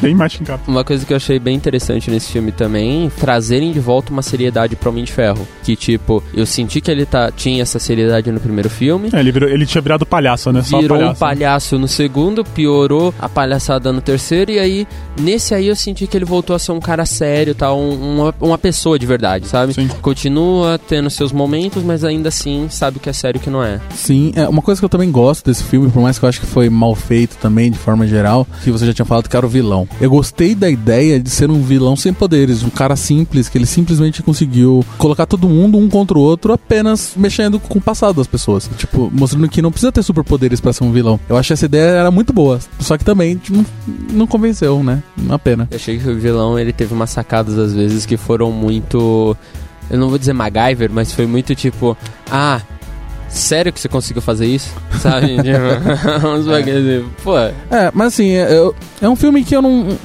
bem mais Team Cap. Uma coisa que eu achei bem interessante nesse filme também, trazerem de volta uma seriedade pro Homem de Ferro. Que, tipo, eu senti que ele tá, tinha essa seriedade no primeiro filme. É, ele, virou- ele tinha virado palhaço, né? Só Virou palhaço. um palhaço no segundo, piorou a palhaçada no terceiro, e aí, nesse aí eu senti que ele voltou a ser um cara sério, tá? Um- uma, uma pessoa de verdade, sabe? Sim. Continua tendo seus momentos, mas ainda assim sabe o que é sério e o que não é. Sim, é uma coisa que eu também gosto desse filme, por mais que eu acho que foi mal feito também, de forma geral, que você já tinha falado que era o vilão. Eu gostei da ideia de ser um vilão sem poderes, um cara simples, que ele simplesmente conseguiu colocar todo mundo um contra o outro apenas mexendo com o passado das pessoas. Tipo, mostrando que não precisa ter superpoderes pra ser um vilão. Eu acho que essa ideia era muito boa, só que também tipo, não convenceu, né? Uma pena. Eu achei que o vilão, ele teve umas sacadas às vezes que foram muito... Eu não vou dizer MacGyver, mas foi muito tipo... Ah... Sério que você conseguiu fazer isso? Sabe? Tipo, uns bagulhos assim, Pô, É, mas assim, é, eu- é um filme que eu não.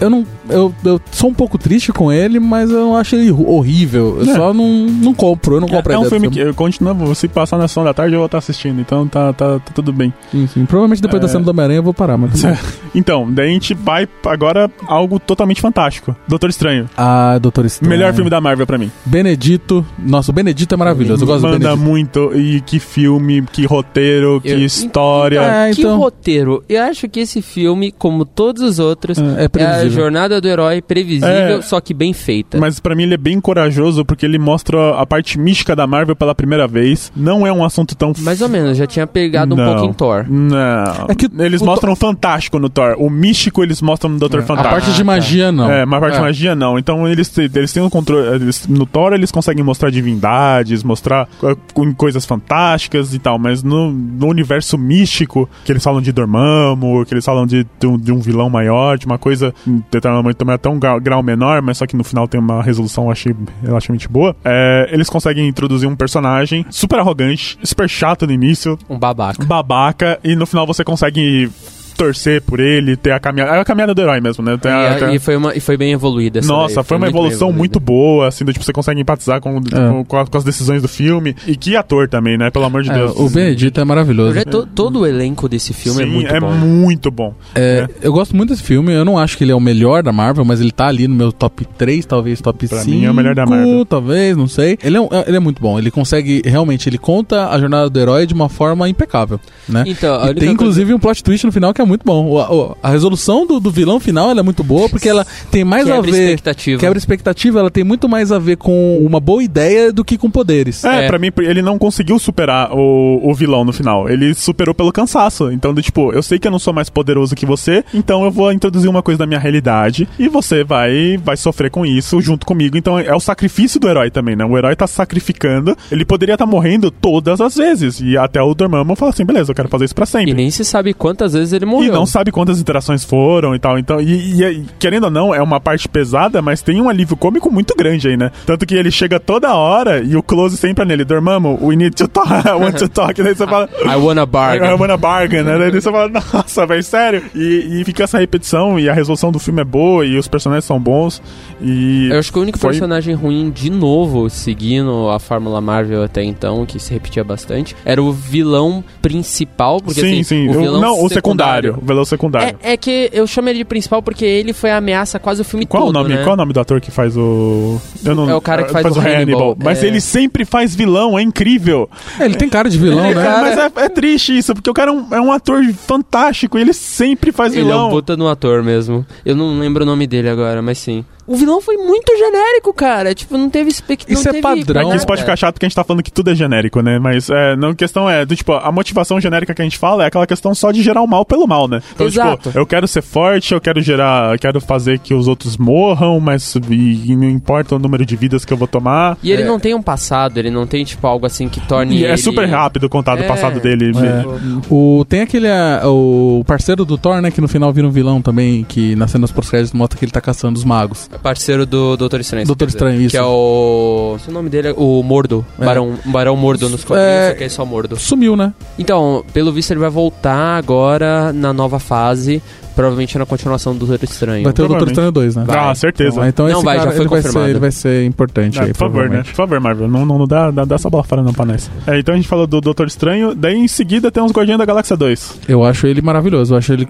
Eu não. Eu, eu sou um pouco triste com ele, mas eu não acho ele horrível. Eu É. só não, não compro, eu não compro É, a é um do filme que eu continuo, se passar na sessão da tarde eu vou estar assistindo, então tá, tá, tá tudo bem. Sim, sim. Provavelmente depois É. da cena do Homem-Aranha eu vou parar, mas. Então, daí a gente vai agora algo totalmente fantástico. Doutor Estranho. ah, Doutor Estranho. Melhor filme da Marvel pra mim. Benedito. Nossa, o Benedito é maravilhoso. Eu gosto do Manda Benedito. muito. E que filme, que roteiro, que Eu- história. É, que então- roteiro. Eu acho que esse filme, como todos os outros, É, é é a jornada do herói previsível, É. só que bem feita. Mas pra mim ele é bem corajoso porque ele mostra a parte mística da Marvel pela primeira vez. Não é um assunto tão. Mais ou menos, já tinha pegado um Não. pouco em Thor. Não. É que eles o mostram o fantástico no Thor. O místico eles mostram no Doutor A Fantástico. parte de magia, não. É, mas a parte de É. magia não. Então eles, eles têm um controle. eles- no Thor eles conseguem mostrar divindades, mostrar co- coisas fantásticas e tal, mas no, no universo místico, que eles falam de Dormammu, que eles falam de, de, um, de um vilão maior, de uma coisa em determinado momento também até um grau, grau menor, mas só que no final tem uma resolução eu achei relativamente boa. É, eles conseguem introduzir um personagem super arrogante, super chato no início, Um babaca. babaca, e no final você consegue torcer por ele, ter a caminhada. É a caminhada do herói mesmo, né? Tem a- E, tem a- e foi uma, e foi bem evoluída essa nossa, daí, foi uma muito evolução muito boa, assim, do, tipo, você consegue empatizar com, com, com a- com as decisões do filme. E que ator também, né? Pelo amor de É, Deus. o Benedito é maravilhoso. Já to- todo o elenco desse filme Sim, é muito é bom. muito bom. É, Eu gosto muito desse filme, eu não acho que ele é o melhor da Marvel, mas ele tá ali no meu top 3, talvez top Pra 5. mim é o melhor da Marvel. Talvez, não sei. Ele é, um- ele é muito bom, ele consegue, realmente, ele conta a jornada do herói de uma forma impecável, né? Então, E tem inclusive um plot twist no final que é muito bom. O- o- a resolução do, do vilão final ela é muito boa porque ela tem mais coisa, a quebra ver. expectativa. Quebra expectativa, ela tem muito mais a ver com uma boa ideia do que com poderes. É, É. pra mim, ele não conseguiu superar o, o vilão no final. Ele superou pelo cansaço. Então, do tipo, eu sei que eu não sou mais poderoso que você, então eu vou introduzir uma coisa da minha realidade e você vai, vai sofrer com isso junto comigo. Então, é o sacrifício do herói também, né? O herói tá sacrificando. Ele poderia estar morrendo todas as vezes. E até o Dormammu fala assim: beleza, eu quero fazer isso pra sempre. E nem se sabe quantas vezes ele E morreu. não sabe quantas interações foram e tal. Então, e, e- e, querendo ou não, é uma parte pesada, mas tem um alívio cômico muito grande aí, né? Tanto que ele chega toda hora e o close sempre é nele. Dormammu, we need to talk, I want to talk. E daí você fala. I wanna bargain. I wanna bargain, né? Daí você fala, nossa, velho, sério? E, e fica essa repetição e a resolução do filme é boa e os personagens são bons. E. Eu acho que o único Foi- personagem ruim, de novo, seguindo a fórmula Marvel até então, que se repetia bastante, era o vilão principal, porque sim, assim, sim. o vilão não, o secundário. O vilão secundário. É, é que eu chamo ele de principal porque ele foi a ameaça quase o filme Qual todo, o nome? né? Qual o nome do ator que faz o. Eu não, É o cara que faz o Hannibal. Mas É. ele sempre faz vilão, é incrível. É, ele tem cara de vilão, né? cara, mas é, é triste isso, porque o cara é um, é um ator fantástico e ele sempre faz Ele é vilão. um puta no ator mesmo. Eu não lembro o nome dele agora, mas sim. O vilão foi muito genérico, cara. Tipo, não teve expectativa. Isso é padrão. É isso pode ficar chato porque a gente tá falando que tudo é genérico, né? Mas é, não, a questão é, do, tipo, a motivação genérica que a gente fala é aquela questão só de gerar o mal pelo mal, né? Então, Exato. tipo, eu quero ser forte, eu quero gerar, eu quero fazer que os outros morram, mas e, e não importa o número de vidas que eu vou tomar. E ele É. não tem um passado, ele não tem, tipo, algo assim que torne E é ele- super rápido contar do É. passado dele. É. O, tem aquele. ah, o parceiro do Thor, né? Que no final vira um vilão também. Que nas cenas pós-créditos mostra que ele tá caçando os magos. É parceiro do Doutor Estranho. Doutor quer dizer, Estranho, isso. Que é o... Se o nome dele é o Mordo. É. Barão, Barão Mordo nos quadrinhos, É. só que é só Mordo. Sumiu, né? Então, pelo visto ele vai voltar agora na nova fase Provavelmente na continuação do Doutor Estranho. Vai ter o Doutor Estranho 2, né? Vai. Ah, certeza. Então Não, esse vai, já cara, foi ele, vai ser, confirmado. ele vai ser importante É, aí, por favor, né? Por favor, Marvel. Não, não, não dá, dá, dá essa bola fora não pra nós. É, então a gente falou do Doutor Estranho, daí em seguida tem os Guardiões da Galáxia 2. Eu acho ele maravilhoso. Eu acho ele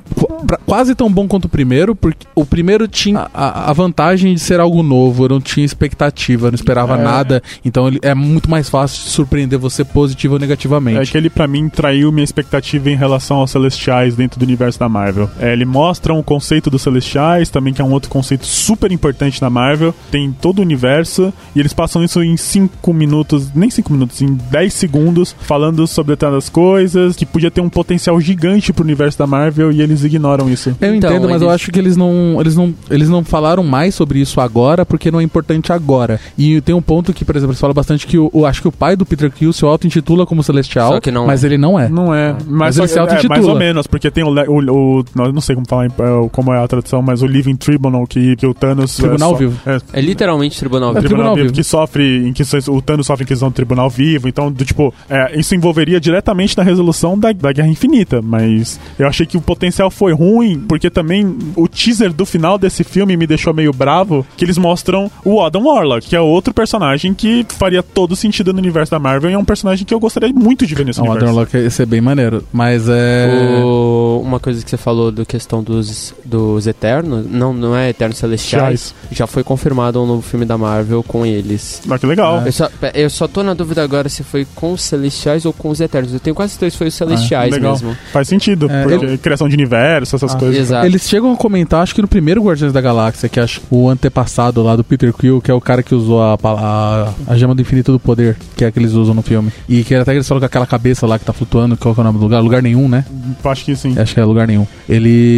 pra- quase tão bom quanto o primeiro, porque o primeiro tinha a, a vantagem de ser algo novo. Eu não tinha expectativa, eu não esperava É. nada. Então ele é muito mais fácil de surpreender você positivo ou É negativamente. que ele, pra mim, traiu minha expectativa em relação aos Celestiais dentro do universo da Marvel. É, ele mostra um conceito dos Celestiais, também que é um outro conceito super importante na Marvel. Tem todo o universo, e eles passam isso em 5 minutos, nem 5 minutos, em 10 segundos, falando sobre determinadas coisas, que podia ter um potencial gigante pro universo da Marvel, e eles ignoram isso. Eu Então, entendo, mas eu eles- acho que eles não, eles não, eles não falaram mais sobre isso agora porque não é importante agora. E tem um ponto que, por exemplo, eles falam bastante que o, o- acho que o pai do Peter Quill se auto-intitula como Celestial, Só que não mas é. ele não é. Não é, mas, Mas ele se é, auto-intitula. mais ou menos, porque tem o, o, o- não, eu não sei como falar, é, como é a tradução, mas o Living Tribunal que, que o Thanos Tribunal é, so- vivo. é, É literalmente tribunal É vivo. tribunal vivo. que sofre inquisições, o Thanos sofre inquisição do tribunal vivo, então, do, tipo, é, isso envolveria diretamente na resolução da, da Guerra Infinita, mas eu achei que o potencial foi ruim, porque também o teaser do final desse filme me deixou meio bravo, que eles mostram o Adam Warlock, que é outro personagem que faria todo sentido no universo da Marvel e é um personagem que eu gostaria muito de ver nesse Não, o universo. Adderlock ia ser bem maneiro. Mas é. O- uma coisa que você falou da questão dos, dos Eternos, não, não é Eternos Celestiais, já foi confirmado um novo filme da Marvel com eles. Ah, que legal. Eu, só, eu só tô na dúvida agora se foi com os Celestiais ou com os Eternos. Eu tenho quase certeza que foi os Celestiais legal. mesmo. Faz sentido, É, porque criação de universo, essas Ah, coisas. Exato. Eles chegam a comentar, acho que no primeiro Guardiões da Galáxia, que acho o antepassado lá do Peter Quill, que é o cara que usou a, a, a gema do infinito do poder, que é a que eles usam no filme. E que até que eles falam com aquela cabeça lá que tá flutuando, qual que é o nome do lugar? Lugar nenhum, né? Acho que sim. Acho que é lugar nenhum.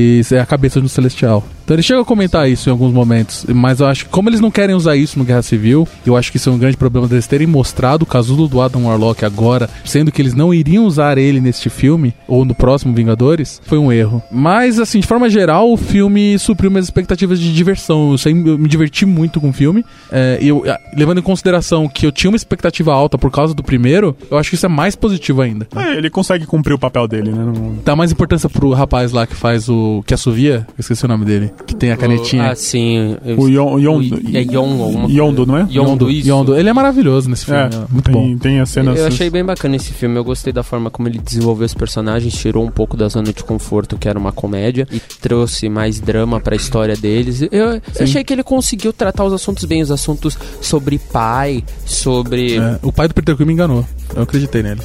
Eles. É a cabeça do Celestial. Então eles chegam a comentar isso em alguns momentos. Mas eu acho que, como eles não querem usar isso no Guerra Civil, eu acho que isso é um grande problema deles terem mostrado o casulo do Adam Warlock agora, sendo que eles não iriam usar ele neste filme, ou no próximo Vingadores, foi um erro. Mas, assim, de forma geral, o filme supriu minhas expectativas de diversão. Eu, sempre- eu me diverti muito com o filme. É, e eu, levando em consideração que eu tinha uma expectativa alta por causa do primeiro, eu acho que isso é mais positivo ainda. É, ele consegue cumprir o papel dele, né? Não- Dá mais importância pro rapaz lá que faz o. que assovia, eu esqueci o nome dele, que tem a canetinha. Ah, sim. Eu- O Yon- Yondo. o- É Yon. Yondo, não é? Yondo, isso. Yondo. Ele é maravilhoso nesse filme, É, é, muito tem, bom. tem as cenas. Eu achei bem bacana esse filme. Eu gostei da forma como ele desenvolveu os personagens, tirou um pouco da zona de conforto, que era uma comédia, e trouxe mais drama pra história deles. Eu, eu achei que ele conseguiu tratar os assuntos bem, os assuntos sobre pai, sobre. É, o pai do Peter Quill me enganou. Eu acreditei nele.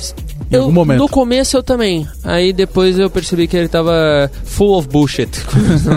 Em Eu, algum momento. No começo eu também. Aí depois eu percebi que ele tava full of bullshit.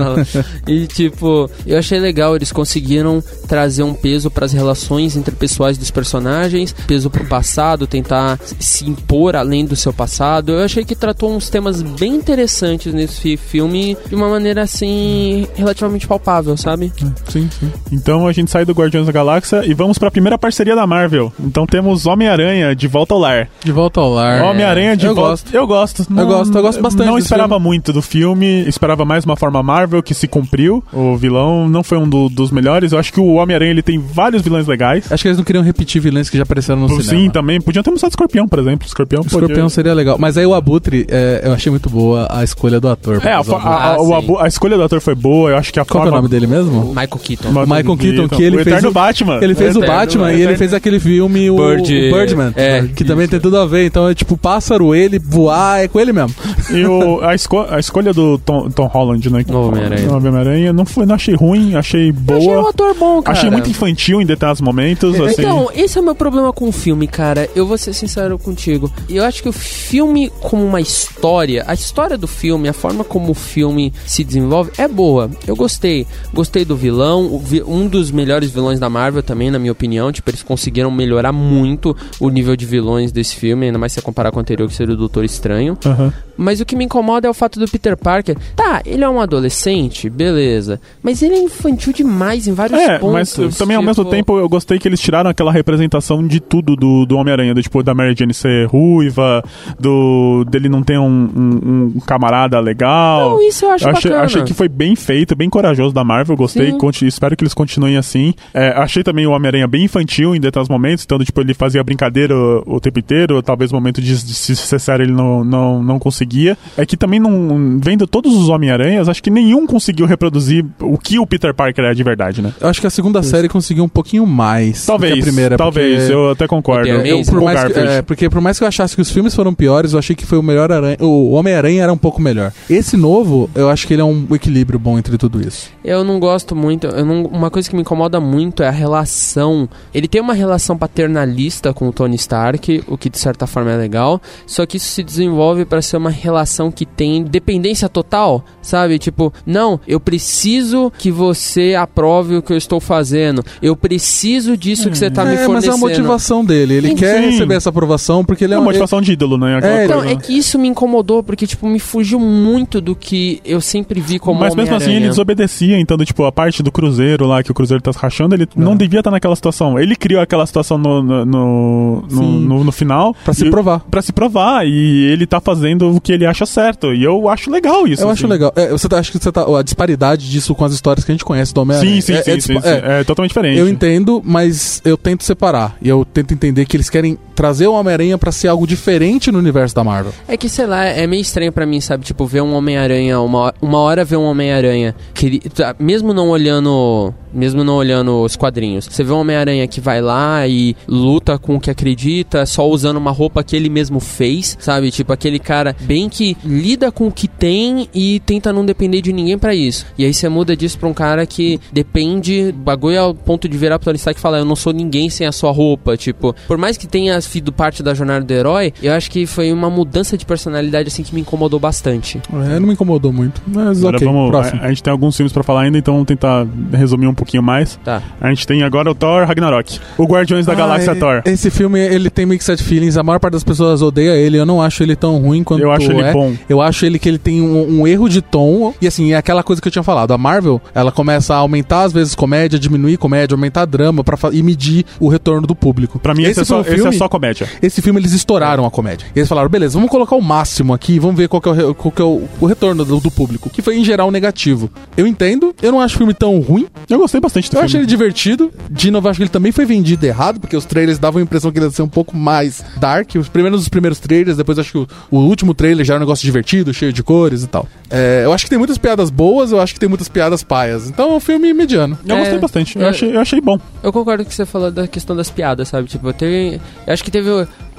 e tipo, eu achei legal. Eles conseguiram trazer um peso pras relações interpessoais dos personagens, peso pro passado, tentar se impor além do seu passado. Eu achei que tratou uns temas bem interessantes nesse fi- filme de uma maneira assim, relativamente palpável, sabe? Sim, sim. Então a gente sai do Guardiões da Galáxia e vamos pra primeira parceria da Marvel. Então temos Homem-Aranha de volta ao lar. De volta ao lar. Homem-Aranha de eu volta. gosto. Eu gosto. gosto, eu gosto bastante Não desse esperava filme. muito do filme, esperava mais uma forma Marvel que se cumpriu. O vilão não foi um do- dos melhores. Eu acho que o Homem-Aranha ele tem vários vilões legais. Acho que eles não queriam repetir vilões que já apareceram no Sim, cinema. também. Podiam ter mostrado Escorpião, por exemplo. Escorpião, O Escorpião seria legal. Mas aí o Abutre, é, eu achei muito boa a escolha do ator. É, a, o a- a- Ah, o sim. abu- a escolha do ator foi boa. Eu acho que a Qual que é o forma. nome dele mesmo? Michael Keaton. Ma- Michael Keaton, que ele o fez Eterno o- Batman. Ele fez o Eterno, Batman e ele fez aquele filme, o, Bird- o Birdman, é, que também tem tudo a ver. Então é tipo pássaro, ele voar, é com ele mesmo. E o, a, esco- a escolha do Tom, Tom Holland, né? No Homem-Aranha. Homem-Aranha, não, foi, não achei ruim, achei boa. Eu achei um ator bom, cara. Achei muito infantil em determinados momentos. assim. Então, esse é o meu problema com o filme, cara. Eu vou ser sincero contigo. Eu acho que o filme, como uma história, a história do filme, a forma como o filme se desenvolve, é boa. Eu gostei. Gostei do vilão, um dos melhores vilões da Marvel também, na minha opinião. Tipo, eles conseguiram melhorar muito o nível de vilões desse filme, ainda mais se você comparar com o anterior, que seria o Doutor Estranho. Aham. Mas o que me incomoda é o fato do Peter Parker. Tá, ele é um adolescente, beleza. Mas ele é infantil demais em vários É, pontos. mas também ao tipo- mesmo tempo eu gostei que eles tiraram aquela representação de tudo do, do Homem-Aranha, tipo, da Mary Jane ser ruiva, do dele não ter um, um- um camarada legal. Não, isso eu acho Eu achei, bacana. achei que foi bem feito, bem corajoso da Marvel, gostei, conti- espero que eles continuem assim. É, achei também o Homem-Aranha bem infantil em determinados momentos, então, tipo, ele fazia brincadeira o, o tempo inteiro, talvez momento de de, de se ser sério ele não, não, não conseguia. É que também não. Vendo todos os Homem-Aranhas, acho que nenhum conseguiu reproduzir o que o Peter Parker é de verdade, né? Eu acho que a segunda série conseguiu um pouquinho mais Talvez. do que a primeira. talvez, porque- eu até concordo. Porque Eu, Amazing- por o mais que, é, porque por mais que eu achasse que os filmes foram piores, eu achei que foi o melhor aranha. O Homem-Aranha era um pouco melhor. Esse novo, eu acho que ele é um equilíbrio bom entre tudo isso. Eu não gosto muito. eu não- uma coisa que me incomoda muito é a relação. Ele tem uma relação paternalista com o Tony Stark, o que de certa forma é legal. Só que isso se desenvolve para ser uma relação que tem dependência total, sabe? Tipo, não, eu preciso que você aprove o que eu estou fazendo. Eu preciso disso que você tá me é, mas é fornecendo. a motivação dele. Ele Sim. quer receber essa aprovação porque ele É é uma um. motivação de ídolo, né? Aquela É, coisa, Então, é que isso me incomodou, porque, tipo, me fugiu muito do que eu sempre vi como Mas mesmo assim ele desobedecia, então, do, tipo, a parte do Cruzeiro lá, que o Cruzeiro tá rachando, ele não, Não. devia estar naquela situação. Ele criou aquela situação no, no, no, no, no- no final. Pra se provar. Pra se provar. E ele tá fazendo o que ele acha certo. E eu acho legal isso. Eu assim. acho legal. É, você tá, acho que você tá. A disparidade disso com as histórias que a gente conhece do Sim, Homem-Aranha. sim, é, sim, é sim, sim. é, É totalmente diferente. Eu entendo, mas eu tento separar. E eu tento entender que eles querem trazer o Homem-Aranha pra ser algo diferente no universo da Marvel. É que, sei lá, é meio estranho pra mim, sabe? Tipo, ver um Homem-Aranha, uma, hora- uma hora ver um Homem-Aranha, que ele- tá, mesmo não olhando. Mesmo não olhando os quadrinhos, você vê um Homem-Aranha que vai lá e luta com o que acredita, só usando uma roupa que ele mesmo fez, sabe? Tipo, aquele cara bem que lida com o que tem e tenta não depender de ninguém pra isso. E aí você muda disso pra um cara que depende, bagulho ao ponto de virar pro Tony Stark e falar: Eu não sou ninguém sem a sua roupa. Tipo, por mais que tenha sido parte da jornada do herói, eu acho que foi uma mudança de personalidade assim que me incomodou bastante. É, não me incomodou muito. Mas Agora ok, vamos. próximo. A, a gente tem alguns filmes pra falar ainda, então vamos tentar resumir um pouquinho mais. Tá. A gente tem agora o Thor Ragnarok. O Guardiões da Ah, Galáxia e- Thor. Esse filme, ele tem mixed feelings. A maior parte das pessoas odeia ele. Eu não acho ele tão ruim quanto Eu acho ele é. bom. Eu acho ele que ele tem um, um erro de tom. E assim, é aquela coisa que eu tinha falado. A Marvel, ela começa a aumentar às vezes comédia, diminuir comédia, aumentar drama pra, fa- e medir o retorno do público. Pra mim, esse, é, foi só, um esse é filme- só comédia. Esse filme eles estouraram a comédia. E eles falaram, beleza, vamos colocar o máximo aqui, vamos ver qual que é o, qual que é o, o retorno do, do público. Que foi, em geral, negativo. Eu entendo, eu não acho o filme tão ruim. Eu gostei bastante do Eu filme. achei ele divertido. De novo, acho que ele também foi vendido errado, porque os trailers davam a impressão que ele ia ser um pouco mais dark. Os primeiros dos primeiros trailers, depois acho que o, o último trailer já era um negócio divertido, cheio de cores e tal. É, eu acho que tem muitas piadas boas, eu acho que tem muitas piadas paias. Então é um filme mediano. Eu É, gostei bastante. Eu, é. achei, eu achei bom. Eu concordo com o que você falou da questão das piadas, sabe? Tipo, teve. Eu acho que teve.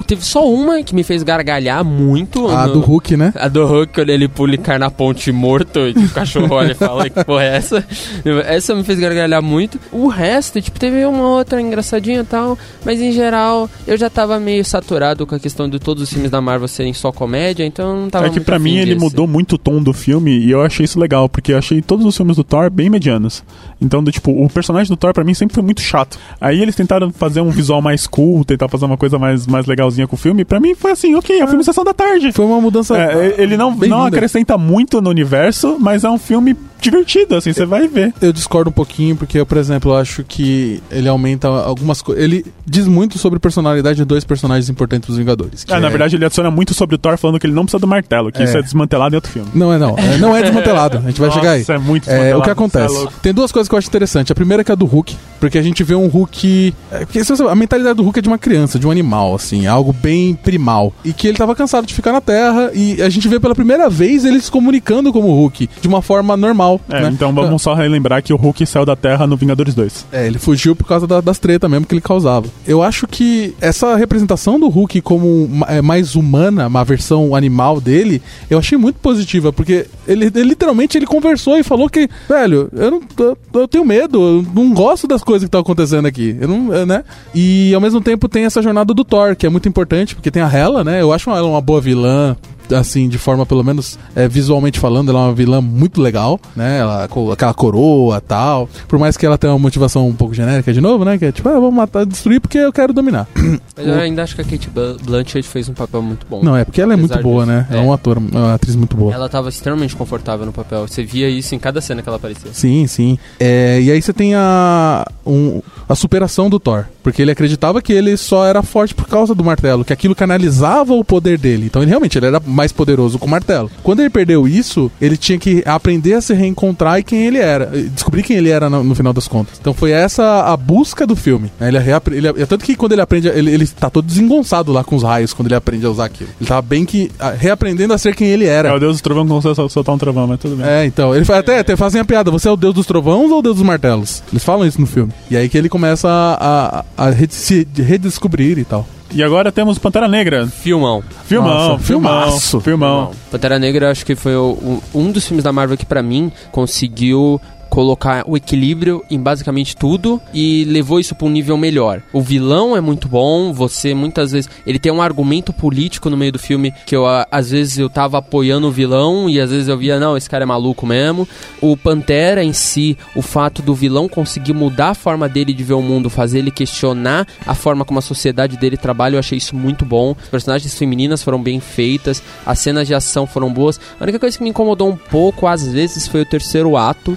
Teve só uma que me fez gargalhar muito. A no- do Hulk, né? A do Hulk, quando ele pula e cai na ponte morto, e o cachorro olha e fala que porra é essa? Essa me fez gargalhar muito. O resto, tipo, teve uma outra engraçadinha e tal, mas em geral eu já tava meio saturado com a questão de todos os filmes da Marvel serem só comédia, então eu não tava é que pra mim ele desse. mudou muito o tom do filme e eu achei isso legal, porque eu achei todos os filmes do Thor bem medianos. Então, do, tipo, o personagem do Thor pra mim sempre foi muito chato. Aí eles tentaram fazer um visual mais cool, tentar fazer uma coisa mais, mais com o filme. Pra mim foi assim, ok, é um filme Sessão da Tarde. Foi uma mudança. É, ele não, não acrescenta muito no universo, mas é um filme divertido, assim, você vai ver. Eu discordo um pouquinho, porque eu, por exemplo, eu acho que ele aumenta algumas coisas. Ele diz muito sobre a personalidade de dois personagens importantes dos Vingadores. Ah, na é- verdade, ele adiciona muito sobre o Thor falando que ele não precisa do martelo, que É. isso é desmantelado em outro filme. Não é, não. É, não é desmantelado. A gente vai chegar aí. É muito É, o desmantelado, que acontece? é. Tem duas coisas que eu acho interessante. A primeira é que é a do Hulk, porque a gente vê um Hulk. é, porque a mentalidade do Hulk é de uma criança, de um animal, assim, algo bem primal. E que ele tava cansado de ficar na Terra, e a gente vê pela primeira vez ele se comunicando como Hulk, de uma forma normal. É, né? então vamos só relembrar que o Hulk saiu da Terra no Vingadores 2. É, ele fugiu por causa da- das tretas mesmo que ele causava. Eu acho que essa representação do Hulk como é, mais humana, uma versão animal dele, eu achei muito positiva, porque ele, ele literalmente ele conversou e falou que, velho, eu não eu, eu tenho medo, eu não gosto das coisas que estão acontecendo aqui. Eu não, é, né? E ao mesmo tempo tem essa jornada do Thor, que é muito importante, porque tem a Hela, né? Eu acho ela uma boa vilã, assim, de forma pelo menos é, visualmente falando, ela é uma vilã muito legal, né? Ela com aquela coroa tal. Por mais que ela tenha uma motivação um pouco genérica de novo, né? Que é tipo, ah, vamos matar, destruir porque eu quero dominar. Mas eu ainda acho que a Kate Bl- Blanchett fez um papel muito bom. Não, é porque ela é muito boa, disso, né? Ela é é. uma atora, uma atriz muito boa. Ela tava extremamente confortável no papel. Você via isso em cada cena que ela aparecia. Sim, sim. É, e aí você tem a, um- a superação do Thor. Porque ele acreditava que ele só era forte por causa do martelo, que aquilo canalizava o poder dele. Então ele realmente ele era mais poderoso com o martelo. Quando ele perdeu isso, ele tinha que aprender a se reencontrar e quem ele era. Descobrir quem ele era no, no final das contas. Então foi essa a busca do filme. Ele, reapre- ele, é tanto que quando ele aprende, ele, ele tá todo desengonçado lá com os raios quando ele aprende a usar aquilo. Ele tava bem que ah, reaprendendo a ser quem ele era. É o Deus do Trovão que não consegue soltar um trovão, mas tudo bem. É, então, ele até, até fazem a piada, você é o deus dos trovões ou o deus dos martelos? Eles falam isso no filme. E aí que ele começa a, a, a se redescobrir e tal. E agora temos Pantera Negra. Filmão. Filmão, Nossa, filmão, filmaço. filmão. Pantera Negra acho que foi o- um dos filmes da Marvel que pra mim conseguiu colocar o equilíbrio em basicamente tudo e levou isso pra um nível melhor. O vilão é muito bom, você muitas vezes ele tem um argumento político no meio do filme que eu às vezes eu tava apoiando o vilão e às vezes eu via não, esse cara é maluco mesmo. O Pantera em si, o fato do vilão conseguir mudar a forma dele de ver o mundo, fazer ele questionar a forma como a sociedade dele trabalha, eu achei isso muito bom. As personagens femininas foram bem feitas, as cenas de ação foram boas. A única coisa que me incomodou um pouco, às vezes, foi o terceiro ato,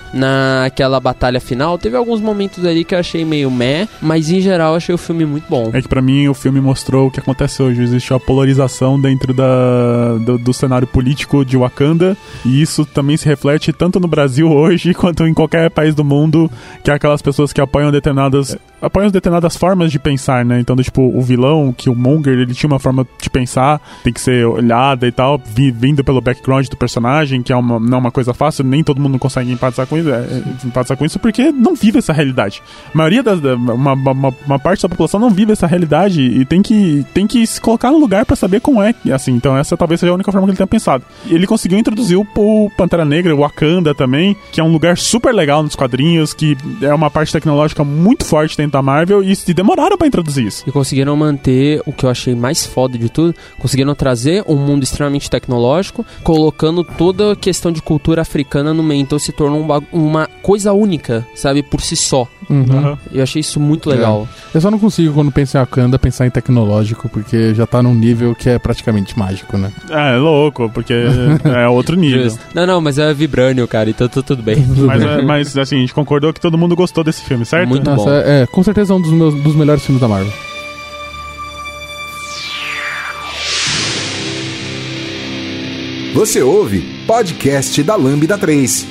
naquela batalha final. Teve alguns momentos ali que eu achei meio meh, mas em geral achei o filme muito bom. É que pra mim o filme mostrou o que acontece hoje. Existe uma polarização dentro da, do, do cenário político de Wakanda. E isso também se reflete tanto no Brasil hoje quanto em qualquer país do mundo. Que é aquelas pessoas que apoiam determinadas. apoiam determinadas formas de pensar, né? Então, do, tipo, o vilão, que o Monger, ele tinha uma forma de pensar, tem que ser olhada e tal, vi- vindo pelo background do personagem, que é uma, não é uma coisa fácil, nem todo mundo consegue empatizar com isso, é, empatizar com isso porque não vive essa realidade. A maioria das. da- Uma, uma, uma parte da população não vive essa realidade e tem que, tem que se colocar no lugar pra saber como é. Assim, então, essa talvez seja a única forma que ele tenha pensado. Ele conseguiu introduzir o, o Pantera Negra, o Wakanda também, que é um lugar super legal nos quadrinhos, que é uma parte tecnológica muito forte dentro da Marvel, e, e demoraram pra introduzir isso. E conseguiram manter o que eu achei mais foda de tudo, conseguiram trazer um mundo extremamente tecnológico, colocando toda a questão de cultura africana no meio, então se tornou um ba- uma coisa única, sabe, por si só. Uhum. Aham. Eu achei isso muito legal. Eu só não consigo, quando penso em Wakanda, pensar em tecnológico, porque já tá num nível que é praticamente mágico, né? É, é louco, porque é outro nível. Não, não, mas é vibrânio, cara, então tá tudo bem. Mas, é, mas, assim, a gente concordou que todo mundo gostou desse filme, certo? Muito Nossa, bom. é, é, com certeza é um dos, meus, dos melhores filmes da Marvel. Você ouve Podcast da Lambda 3.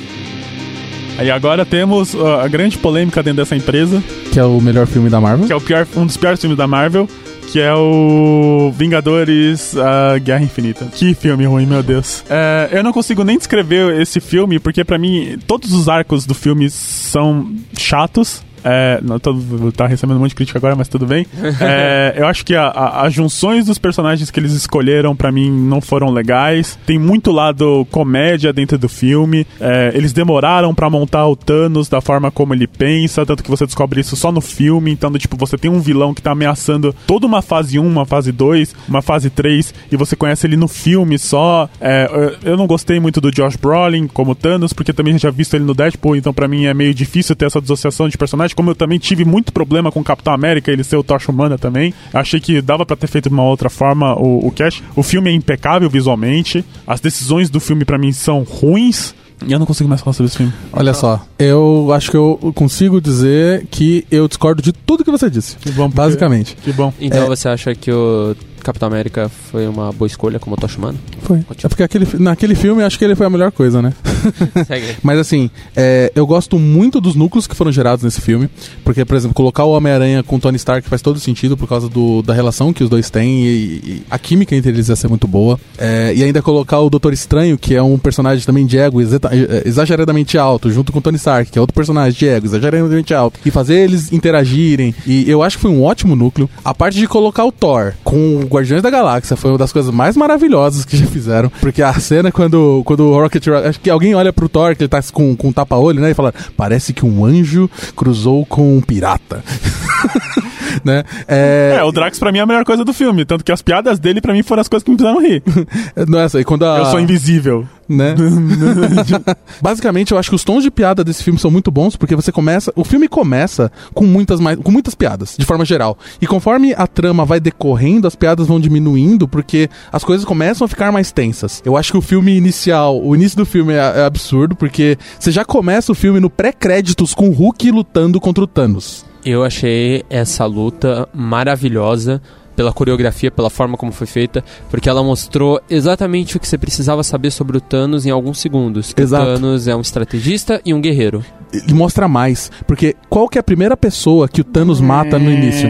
Aí agora temos ó, a grande polêmica dentro dessa empresa, Que é o melhor filme da Marvel. que é o pior, um dos piores filmes da Marvel, que é o Vingadores a Guerra Infinita. Que filme ruim, meu Deus. É, eu não consigo nem descrever esse filme, porque pra mim todos os arcos do filme são chatos. É, não, tô, tá recebendo um monte de crítica agora, mas tudo bem. É, eu acho que a- a- as junções dos personagens que eles escolheram, pra mim, não foram legais. Tem muito lado comédia dentro do filme. É, eles demoraram pra montar o Thanos da forma como ele pensa, tanto que você descobre isso só no filme. Então, do tipo, você tem um vilão que tá ameaçando toda uma fase 1, uma fase 2, uma fase 3, e você conhece ele no filme só. É, eu- eu não gostei muito do Josh Brolin como Thanos, porque também já visto ele no Deadpool, então pra mim é meio difícil ter essa dissociação de personagem. Como eu também tive muito problema com o Capitão América, ele ser o Tocha Humana também. Achei que dava pra ter feito de uma outra forma o, o cast. O filme é impecável visualmente, as decisões do filme pra mim são ruins. E eu não consigo mais falar sobre esse filme. Olha só, eu acho que eu consigo dizer que eu discordo de tudo que você disse. Que bom, porque- Basicamente. Que bom. Então É. você acha que o Capitão América foi uma boa escolha como Toshimano? Foi. É porque aquele, naquele filme eu acho que ele foi a melhor coisa, né? Mas assim, é, eu gosto muito dos núcleos que foram gerados nesse filme. Porque, por exemplo, colocar o Homem-Aranha com o Tony Stark faz todo sentido por causa do- da relação que os dois têm e, e a química entre eles ia ser muito boa. É, e ainda colocar o Doutor Estranho, que é um personagem também de ego exeta- é, exageradamente alto, junto com o Tony Stark, que é outro personagem de ego exageradamente alto, e fazer eles interagirem. E eu acho que foi um ótimo núcleo. A parte de colocar o Thor com o Guardiões da Galáxia foi uma das coisas mais maravilhosas que já fizeram. Porque a cena quando, quando o Rocket Acho que alguém olha pro Thor, que ele tá com, com um tapa-olho, né? E fala: parece que um anjo cruzou com um pirata. né? É, É, o Drax pra mim é a melhor coisa do filme. Tanto que as piadas dele pra mim foram as coisas que me fizeram rir. não é essa, e quando a, Eu sou invisível. né? Basicamente, eu acho que os tons de piada desse filme são muito bons, porque você começa. O filme começa com muitas, mais, com muitas piadas, de forma geral. E conforme a trama vai decorrendo, as piadas vão diminuindo, porque as coisas começam a ficar mais tensas. Eu acho que o filme inicial, o início do filme é, é absurdo, porque você já começa o filme no pré-créditos com o Hulk lutando contra o Thanos. Eu achei essa luta maravilhosa. pela coreografia, pela forma como foi feita, porque ela mostrou exatamente o que você precisava saber sobre o Thanos em alguns segundos. Que Exato. O Thanos é um estrategista e um guerreiro. Ele mostra mais. Porque qual que é a primeira pessoa que o Thanos mata no início?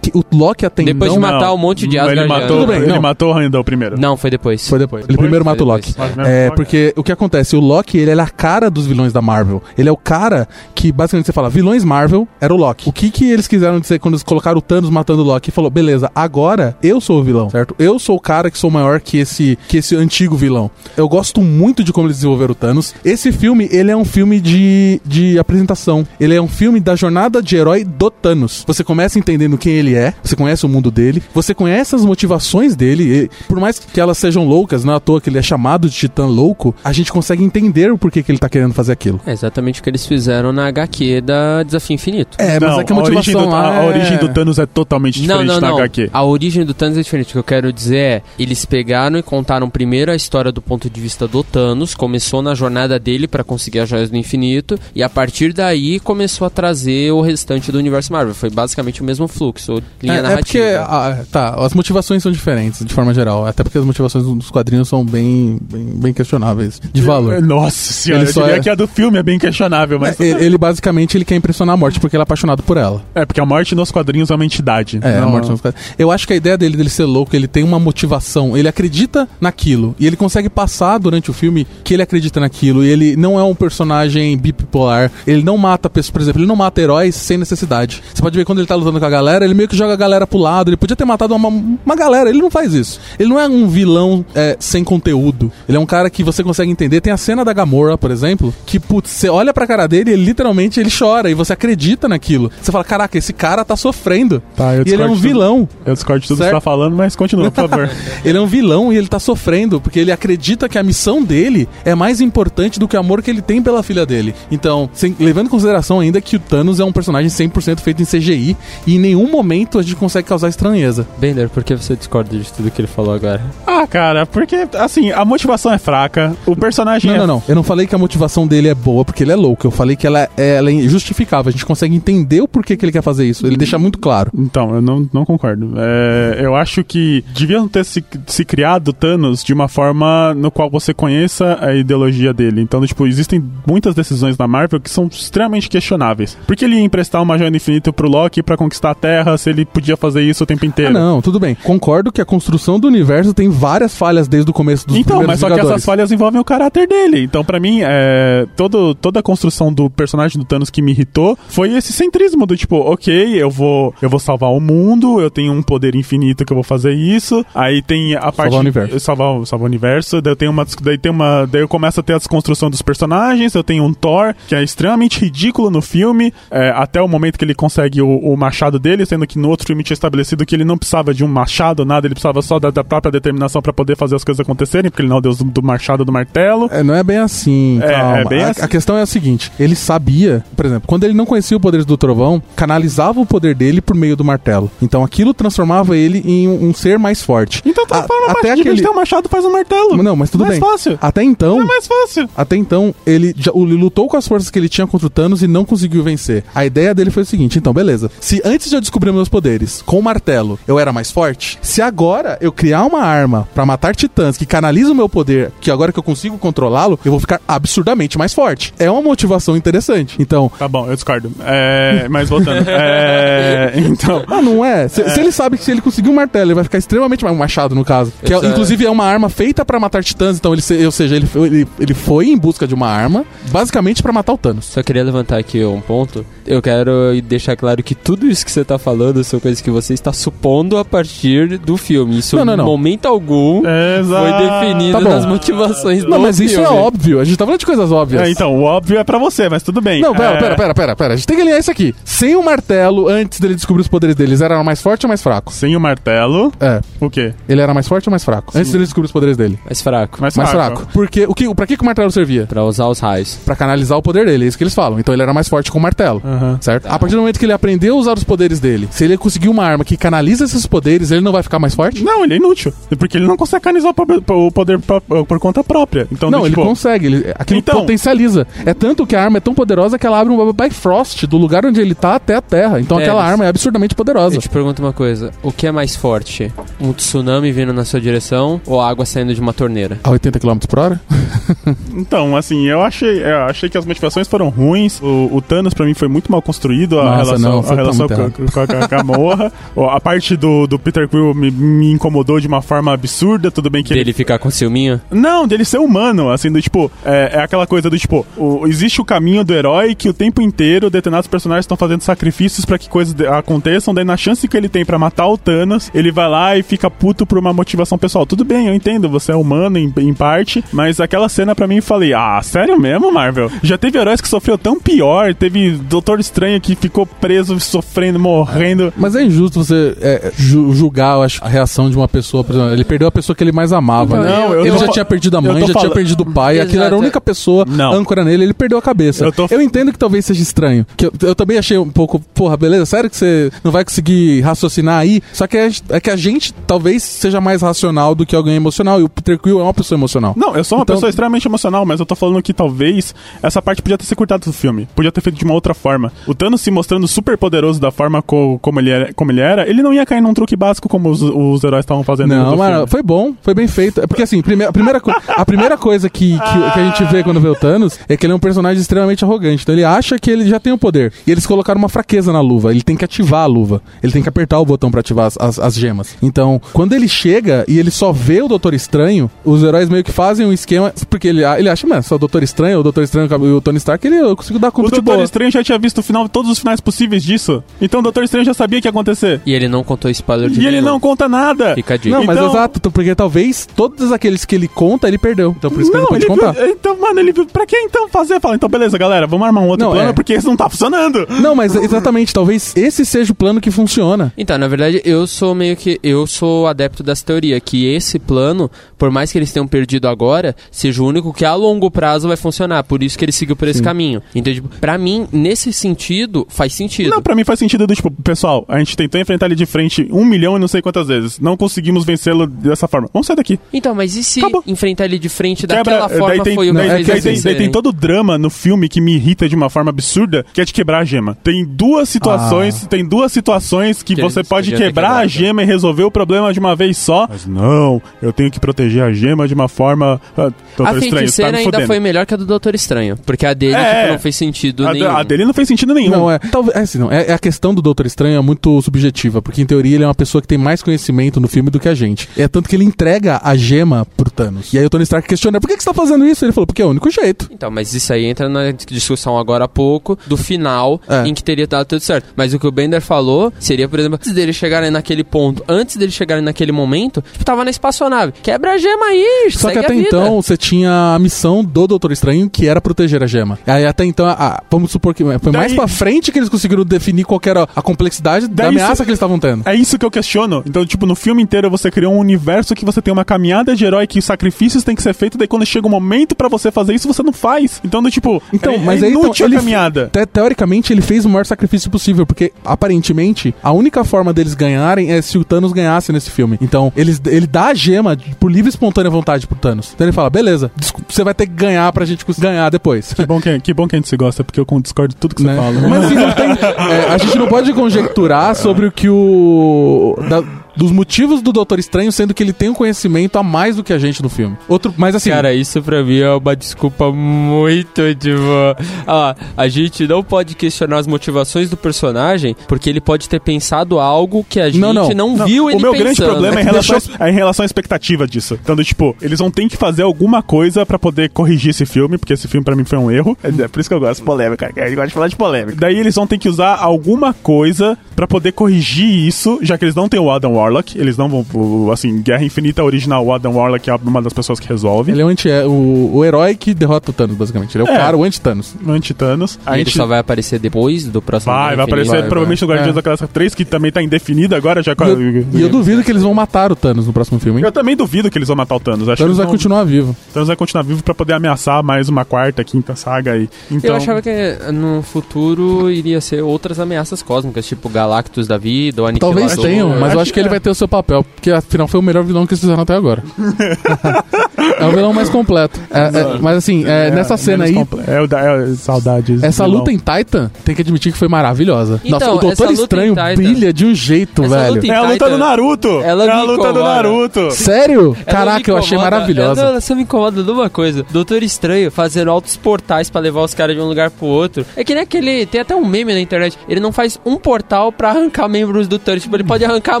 Que o Loki até Depois de matar um monte de Ele Asgardianos. matou, Tudo bem, ele não. matou o Heimdall primeiro. Não, foi depois. Foi depois. Ele primeiro mata o Loki. É, porque o que acontece? O Loki, ele, ele é a cara dos vilões da Marvel. Ele é o cara que, basicamente, você fala, vilões Marvel era o Loki. O que que eles quiseram dizer quando eles colocaram o Thanos matando o Loki? Falou, beleza, agora eu sou o vilão, certo? Eu sou o cara que sou maior que esse, que esse antigo vilão. Eu gosto muito de como eles desenvolveram o Thanos. Esse filme, ele é um filme de, de apresentação. Ele é um filme da jornada de herói do Thanos. Você começa entendendo quem ele é, você conhece o mundo dele, você conhece as motivações dele, e, por mais que elas sejam loucas, não é à toa que ele é chamado de Titã Louco, a gente consegue entender o porquê que ele tá querendo fazer aquilo. É exatamente o que eles fizeram na HQ da Desafio Infinito. É, mas Não, é que a motivação origem do, lá a, a é- origem do Thanos é totalmente Não, diferente não, da não. HQ. A origem do Thanos é diferente. O que eu quero dizer é, eles pegaram e contaram primeiro a história do ponto de vista do Thanos, começou na jornada dele pra conseguir as joias do infinito, e a partir daí começou a trazer o restante do universo Marvel. Foi basicamente o mesmo fluxo, linha É, é narrativa. porque, ah, tá, as motivações são diferentes, de forma geral. Até porque as motivações dos quadrinhos são bem, bem, bem questionáveis, de valor. Nossa senhora, Ele eu só diria é- que a do filme é bem questionável, mas... É, ele, ele basicamente ele quer impressionar a morte porque ele é apaixonado por ela. É, porque a morte nos quadrinhos é uma entidade. É, Não- a morte não fica- Eu acho que a ideia dele, dele ser louco, ele tem uma motivação. Ele acredita naquilo. E ele consegue passar durante o filme que ele acredita naquilo. E ele não é um personagem bipolar. Ele não mata pessoas, por exemplo, ele não mata heróis sem necessidade. Você pode ver quando ele tá lutando com a galera, ele meio que joga a galera pro lado. Ele podia ter matado uma, uma galera. Ele não faz isso. Ele não é um vilão é, sem conteúdo. Ele é um cara que você consegue entender. Tem a cena da Gamora, por exemplo, que, putz, você olha pra cara dele e ele literalmente ele chora. E você acredita naquilo. Você fala, caraca, esse cara tá sofrendo. Tá, eu e ele é um tudo. vilão. Eu discordo de tudo que Certo. você tá falando, mas continua, por favor. Ele é um vilão e ele tá sofrendo porque ele acredita que a missão dele é mais importante do que o amor que ele tem pela filha dele. Então, sem- levando em consideração ainda que o Thanos é um personagem 100% feito em CGI e em nenhum momento a gente consegue causar estranheza. Bender, por que você discorda de tudo que ele falou agora? ah, cara, porque, assim, a motivação é fraca, o personagem Não, é... não, não. Eu não falei que a motivação dele é boa porque ele é louco. Eu falei que ela é, ela é justificável. A gente consegue entender o porquê que ele quer fazer isso. Ele deixa muito claro. Então, eu não, não concordo. É, eu acho que deviam ter se, se criado Thanos de uma forma no qual você conheça a ideologia dele. Então, tipo, existem muitas decisões na Marvel que são extremamente questionáveis. Por que ele ia emprestar uma joia do infinito pro Loki pra conquistar a Terra se ele podia fazer isso o tempo Ah, inteiro? não, tudo bem. Concordo que a construção do universo tem várias falhas desde o começo dos Então, mas só que essas falhas envolvem o caráter dele. Então, pra mim, é, todo, toda a construção do personagem do Thanos que me irritou foi esse centrismo do tipo, ok, eu vou, eu vou salvar o mundo, eu tenho um poder infinito que eu vou fazer isso. Aí tem a parte o universo. salvar, salvar o universo. Daí eu tenho uma, daí tem uma, daí eu começo a ter a desconstrução dos personagens. Eu tenho um Thor que é extremamente ridículo no filme, é, até o momento que ele consegue o, o machado dele, sendo que no outro filme tinha estabelecido que ele não precisava de um machado, nada, ele precisava só da, da própria determinação pra poder fazer as coisas acontecerem, porque ele não é o deus do, do machado do martelo. É, não é bem assim, É, calma. é bem a, assim. a questão é a seguinte: ele sabia, por exemplo, quando ele não conhecia o poder do trovão, canalizava o poder dele por meio do martelo. Então aquilo transformava ele em um, um ser mais forte. Então tá A- até aquele- de ter um machado faz um martelo. Não, mas tudo mais bem. fácil. Até então, É mais fácil. até então, ele, já, ele lutou com as forças que ele tinha contra o Thanos e não conseguiu vencer. A ideia dele foi o seguinte: então, beleza. Se antes de eu descobrir meus poderes com o martelo eu era mais forte, se agora eu criar uma arma pra matar titãs que canaliza o meu poder, que agora que eu consigo controlá-lo, eu vou ficar absurdamente mais forte. É uma motivação interessante. Então. Tá bom, eu discordo. É, mas voltando. É, então. Ah, não é? Se, se ele sabe que se ele conseguir um martelo, ele vai ficar extremamente mais um machado, no caso. Que é- inclusive é uma arma feita pra matar titãs, então ele, ou seja, ele, ele, ele foi em busca de uma arma, basicamente pra matar o Thanos. Só queria levantar aqui um ponto. Eu quero deixar claro que tudo isso que você tá falando são coisas que você está supondo a partir do filme. Isso Não, não, não. em momento algum foi Exato. definido Tá nas motivações do Não, mas isso é filme. óbvio. A gente tá falando de coisas óbvias. É, então, o óbvio é pra você, mas tudo bem. Não, pera, É, pera, pera, pera, pera. A gente tem que alinhar isso aqui. Sem o martelo, antes dele descobrir os poderes deles, era mais forte ou mais fraco? Sem o martelo, É. o quê? Ele era mais forte ou mais fraco? Antes dele descobrir os poderes dele. Mais fraco. Mais, Mais fraco. Porque, o que, pra que, que o martelo servia? Pra usar os raios. Pra canalizar o poder dele, é isso que eles falam. Então ele era mais forte com o martelo. Certo? A partir do momento que ele aprendeu a usar os poderes dele, se se ele conseguir uma arma que canaliza esses poderes, ele não vai ficar mais forte? Não, ele é inútil. Porque ele não consegue canalizar o poder, por conta própria. Então, não, tipo, ele consegue. Ele, aquilo Então- potencializa. É tanto que a arma é tão poderosa que ela abre um Bifrost do lugar onde ele tá até a Terra. Então É, aquela mas- arma é absurdamente poderosa. Eu te pergunto uma coisa: o que é mais forte? Um tsunami vindo na sua direção ou água saindo de uma torneira? A 80 km por hora? Então, assim, eu achei, eu achei que as motivações foram ruins. O, o Thanos, pra mim, foi muito mal construído. A Nossa, relação, não, a relação com, com, a- com a Gamorra. A parte do, do Peter Quill me, me incomodou de uma forma absurda. Tudo bem que ele Dele ficar com ciúminho? Não, dele ser humano, assim, do tipo, é, é aquela coisa do tipo, o- existe o caminho do herói que o tempo inteiro determinados personagens estão fazendo sacrifícios pra que coisas aconteçam, daí na chance que ele tem pra matar o Thanos, ele vai lá e fica puto por uma motivação pessoal. Tudo bem, eu entendo, você é humano em, em parte, mas aquela cena pra mim eu falei, ah, sério mesmo, Marvel? Já teve heróis que sofreu tão pior, teve Doutor Estranho que ficou preso, sofrendo, morrendo. Mas é injusto você é, ju- julgar, acho, a reação de uma pessoa. Por exemplo, ele perdeu a pessoa que ele mais amava. Então, né? não, eu ele já tinha perdido a mãe, já tinha perdido o pai. Aquilo era a Exato. única pessoa Não. âncora nele. Ele perdeu a cabeça. Eu tô- eu entendo que talvez seja estranho. Que eu, eu também achei um pouco, porra, beleza, sério que você não vai conseguir raciocinar aí? Só que é, é que a gente talvez seja mais racional do que alguém emocional. E o Peter Quill é uma pessoa emocional. Não, eu sou uma Então- pessoa extremamente emocional, mas eu tô falando que talvez essa parte podia ter sido cortada do filme. Podia ter feito de uma outra forma. O Thanos se mostrando super poderoso da forma co- como, ele era, como ele era, ele não ia cair num truque básico como os, os heróis estavam fazendo Não, mas foi bom, foi bem feito. É porque assim, prime- a primeira, a primeira coisa que, que, que a gente vê quando vê o Thanos é que ele é um personagem extremamente arrogante. Então ele acha que ele já tem o poder. E eles colocaram uma fraqueza na luva. Ele tem que ativar a luva. Ele tem que apertar o botão pra ativar as, as, as gemas. Então, quando ele chega e ele só vê o Doutor Estranho, os heróis meio que fazem um esquema. Porque ele, ele acha, mano, só o Doutor Estranho, o Doutor Estranho e o Tony Stark, ele, eu consigo dar O conta de Doutor. Estranho já tinha visto o final, todos os finais possíveis disso. Então o Doutor Estranho já sabia que ia acontecer. E ele não contou spoiler de E ele nenhum. não conta nada. Fica a dica. Não, mas Então- exato, porque talvez todos aqueles que ele conta, ele perdeu. Então por isso que ele não pode ele contar. viu- então, mano, ele viu. Pra que então fazer? Fala, então beleza, galera, vamos armar um outro Não, plano é. porque esse não tá funcionando. Não, mas exatamente, talvez esse seja o plano que funciona. Então, na verdade, eu sou meio que. Eu sou adepto dessa teoria, que esse plano, por mais que eles tenham perdido agora, seja o único que a longo prazo vai funcionar. Por isso que ele seguiu por esse caminho. Então, tipo, pra mim, nesse sentido, faz sentido. Não, pra mim faz sentido do tipo, pessoal, a gente tentou enfrentar ele de frente um milhão e não sei quantas vezes. Não conseguimos vencê-lo dessa forma. Vamos sair daqui. Então, mas e se Acabou. enfrentar ele de frente Quebra, daquela forma daí tem, foi o que daí, é daí daí tem todo o drama no filme que me irrita de uma forma absurda, que é de quebrar a gema. Tem duas situações, tem duas situações que, Que você pode quebrar a gema e resolver o problema de uma vez só. Mas não, eu tenho que proteger a gema de uma forma. Ah, Doutor A Estranho, tá ainda fudendo. foi melhor que a do Doutor Estranho. Porque a dele É, tipo, não fez sentido a, nenhum. a dele não fez sentido nenhum. Não, é. Talvez. É, assim, não. É, é a questão do Doutor Estranho é muito subjetiva, porque em teoria ele é uma pessoa que tem mais conhecimento no filme do que a gente. É tanto que ele entrega a gema pro Thanos. E aí o Tony Stark questiona: por que, que você tá fazendo isso? Ele falou: porque é o único jeito. Então, mas isso aí entra na discussão agora há pouco do final É. em que teria dado tudo certo. Mas o que o Bender falou seria, por exemplo, antes deles chegarem naquele ponto, antes deles chegarem naquele momento, tipo, tava na espaçonave. Quebra a gema aí, Só que até vida. então você tinha a missão do Doutor Estranho, que era proteger a gema. Aí até então, a- a- vamos supor que foi mais Daí- pra frente que eles conseguiram definir qual que era a complexidade da ameaça que eles estavam tendo. É isso que eu questiono. Então, tipo, no filme inteiro você criou um universo que você tem uma caminhada de herói que sacrifícios têm que ser feitos, daí quando chega o momento pra você fazer isso, você não faz. Então, do tipo, Então, é, mas é aí então, inútil a caminhada. te- teoricamente ele fez o maior sacrifício possível, porque aparentemente a única forma deles ganharem é se o Thanos ganhasse nesse filme. Então, eles, ele dá a gema por livre e espontânea vontade pro Thanos. Então ele fala: beleza, você vai ter que ganhar pra gente ganhar depois. Que bom que, que bom que a gente se gosta, porque eu discordo de tudo que você Né? fala. Mas assim, não tem. é, a gente não pode conjecturar sobre o que o. da- dos motivos do Doutor Estranho, sendo que ele tem um conhecimento a mais do que a gente no filme. Outro, mas assim. Cara, isso pra mim é uma desculpa muito de boa. Ah, a gente não pode questionar as motivações do personagem porque ele pode ter pensado algo que a gente Não, não, não. viu o ele meu pensando. grande problema é em, É relação, deixou- é em relação à expectativa disso. Então, tipo, eles vão ter que fazer alguma coisa pra poder corrigir esse filme, porque esse filme pra mim foi um erro. É por isso que eu gosto de polêmica, cara. Eu gosto de falar de polêmica. Daí eles vão ter que usar alguma coisa pra poder corrigir isso, já que eles não têm o Adam Warlock. Eles não vão. o- Assim, Guerra Infinita original, o Adam Warlock é uma das pessoas que resolve. Ele é o, anti, é o, o herói que derrota o Thanos, basicamente. Ele é o É. cara, o anti-Thanos. Anti-Thanos. A ele gente só vai aparecer depois do próximo vai, Guerra vai aparecer Infinita? provavelmente no Guardiões É. da Galáxia 3, que também tá indefinido agora. Já E eu, e eu duvido que eles vão matar o Thanos no próximo filme, hein? Eu também duvido que eles vão matar o Thanos. O Acho Thanos que vai continuar vivo. Thanos vai continuar vivo pra poder ameaçar mais uma quarta, quinta saga aí. Então, Eu achava que no futuro iria ser outras ameaças cósmicas, tipo Galactus da vida ou Aniquilador. Talvez tenham, mas eu acho que que ele é. Vai ter o seu papel, porque afinal foi o melhor vilão que eles fizeram até agora. é o vilão mais completo. É, é, mas assim, é, nessa cena aí, É o da é, saudades. essa vilão. luta em Titan, tem que admitir que foi maravilhosa. Então, Nossa, o Doutor Estranho brilha de um jeito, Essa velho. É a luta do Naruto! Ela é a luta do. Naruto! Sério? Ela Caraca, eu achei maravilhosa. Ela, você me incomoda de uma coisa. Doutor Estranho fazendo altos portais pra levar os caras de um lugar pro outro. É que nem aquele. Tem até um meme na internet. Ele não faz um portal pra arrancar membros do Thanos. Tipo, ele pode arrancar a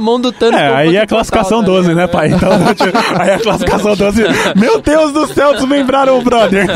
mão do Thanos. É, como aí fosse é um a classificação portal, tá 12, né, ligado? pai? Então, tipo, aí é a classificação 12. Meu Deus do céu, desmembraram o brother.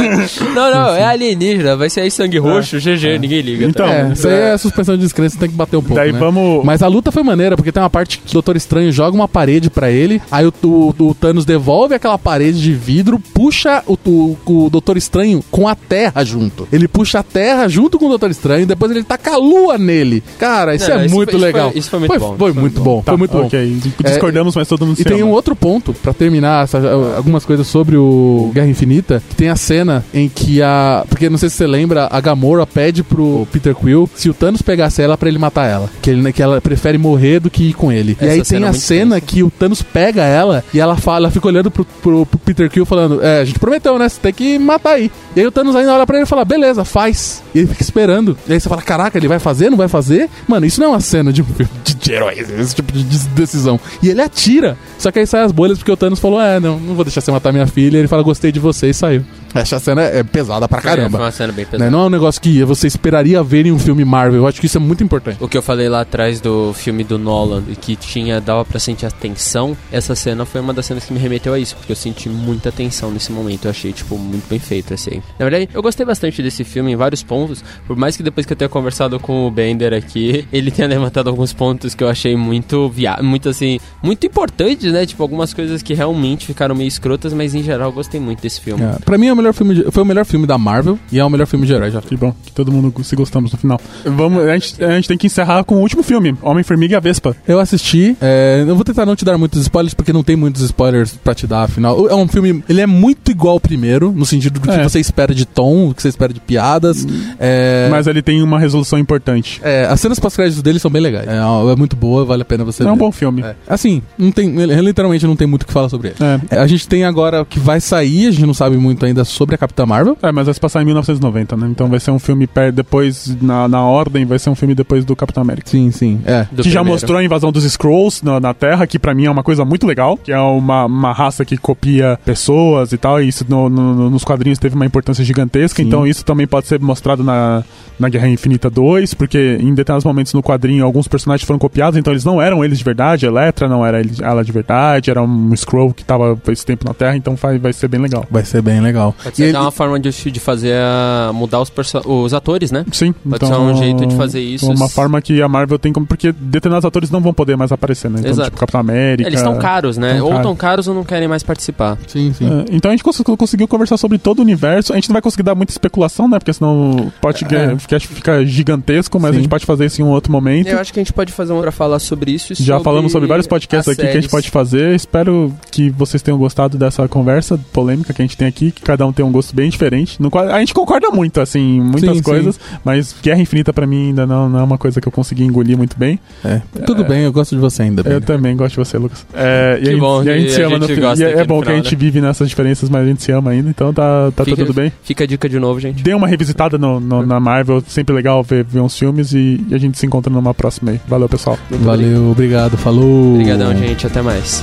Não, não, é alienígena. Vai ser aí sangue roxo, GG, ninguém liga. Então, tá? É, isso aí é suspensão de descrença, tem que bater um pouco. Daí né? vamos. Mas a luta foi maneira, porque tem uma parte que o Doutor Estranho joga uma parede pra ele, aí o, o- o Thanos devolve aquela parede de vidro, puxa o, o, o Doutor Estranho com a Terra junto. Ele puxa a Terra junto com o Doutor Estranho, depois ele taca a lua nele. Cara, isso Não, é isso muito foi- isso legal. foi- isso foi muito foi, bom, Foi isso foi muito bom. bom, Tá, foi muito bom. Ok, discordamos, mas todo mundo E se tem ama. um outro ponto, pra terminar essa- algumas coisas sobre o Guerra Infinita, que tem a cena em que a... Porque não sei se você lembra, a Gamora pede pro Peter Quill se o Thanos pegasse ela pra ele matar ela. Que, ele, que ela prefere morrer do que ir com ele. e Essa aí cena tem é a cena que o Thanos pega ela e ela fala, ela fica olhando pro, pro- pro Peter Quill falando, é, a gente prometeu, né? Você tem que matar aí. E aí o Thanos ainda olha pra ele e fala, beleza, faz. E ele fica esperando. E aí você fala, caraca, ele vai fazer, não vai fazer? Mano, isso não é uma cena de um filme de, de heróis, esse tipo de de- decisão. E ele atira. Só que aí sai as bolhas porque o Thanos falou, é, não, não vou deixar você matar minha filha. Ele fala, gostei de você e saiu. Essa cena é pesada pra É, caramba. uma cena bem Né? pesada. Não é um negócio que você esperaria ver em um filme Marvel. Eu acho que isso é muito importante. O que eu falei lá atrás do filme do Nolan, e que tinha, dava pra sentir a tensão, essa cena foi uma das cenas que me remeteu a isso, porque eu senti muita tensão nesse momento, eu achei, tipo, muito bem feito esse aí. Na verdade, eu gostei bastante desse filme em vários pontos, por mais que depois que eu tenha conversado com o Bender aqui, ele tenha levantado alguns pontos que eu achei muito, via muito assim, muito importantes, né? Tipo, algumas coisas que realmente ficaram meio escrotas, mas em geral eu gostei muito desse filme. É, pra mim é melhor filme de- foi o melhor filme da Marvel e é o melhor filme de herói já. Que bom, que todo mundo se gostamos no final. Vamos, a gente, a gente tem que encerrar com o último filme, Homem-Formiga e a Vespa. Eu assisti, é, eu vou tentar não te dar muitos spoilers, porque não tem muitos spoilers pra te dar, afinal. É um filme, ele é muito igual ao primeiro, no sentido do que É. você espera de tom, o que você espera de piadas. É, Mas ele tem uma resolução importante. é, as cenas pós-créditos dele são bem legais. É, é muito boa, vale a pena você É ver. um bom filme. É. Assim, não tem, literalmente não tem muito o que falar sobre ele. É, A gente tem agora que vai sair, a gente não sabe muito ainda sobre a Capitã Marvel. É, mas vai se passar em 1990, né? Então vai ser um filme per- depois, na, na ordem, vai ser um filme depois do Capitão América. Sim, sim. É. Do que já primeiro. mostrou a invasão dos Skrulls na, na Terra, que pra mim é uma coisa muito legal, que é uma, uma raça que copia pessoas e tal, e isso no- no- nos quadrinhos teve uma importância gigantesca, Sim. então isso também pode ser mostrado na, na Guerra Infinita 2, porque em determinados momentos no quadrinho alguns personagens foram copiados, então eles não eram eles de verdade, a Electra não era ela de verdade, era um Skrull que tava esse tempo na Terra, então vai, vai ser bem legal. Vai ser bem legal. Pode E ser ele- até uma forma de, de fazer a, mudar os, os atores, né? Sim, Pode então, ser um jeito de fazer isso. Uma forma que a Marvel tem como. Porque determinados atores não vão poder mais aparecer, né? Então, Exato. tipo, Capitão América. Eles estão caros, né? tão ou caros. tão caros ou não querem mais participar. Sim, sim. É, então a gente cons- conseguiu conversar sobre todo o universo. A gente não vai conseguir dar muita especulação, né? Porque senão o podcast É. fica, gigantesco, mas Sim. a gente pode fazer isso em um outro momento. Eu acho que a gente pode fazer um pra falar sobre isso. e Já sobre falamos sobre vários podcasts as aqui que a gente séries. pode fazer. Espero que vocês tenham gostado dessa conversa polêmica que a gente tem aqui, que cada um tem um gosto bem diferente. No qual a gente concorda muito, assim, em muitas Sim, coisas, mas Guerra Infinita pra mim ainda não, não é uma coisa que eu consegui engolir muito bem. É. Tudo bem, eu gosto de você ainda. Eu Bender. também gosto de você, Lucas. É, e Que a gente, bom e a que gente se a ama no gente E é, é no bom que a gente né? vive nessas diferenças, mas a gente se ama ainda, então tá, tá Fica- tudo bem. Fica a dica de novo, gente. Dê uma revisitada no, no- na Marvel, sempre legal ver, ver uns filmes e, e a gente se encontra numa próxima aí. Valeu, pessoal. Muito Valeu, obrigado, falou. Obrigadão, gente. Até mais.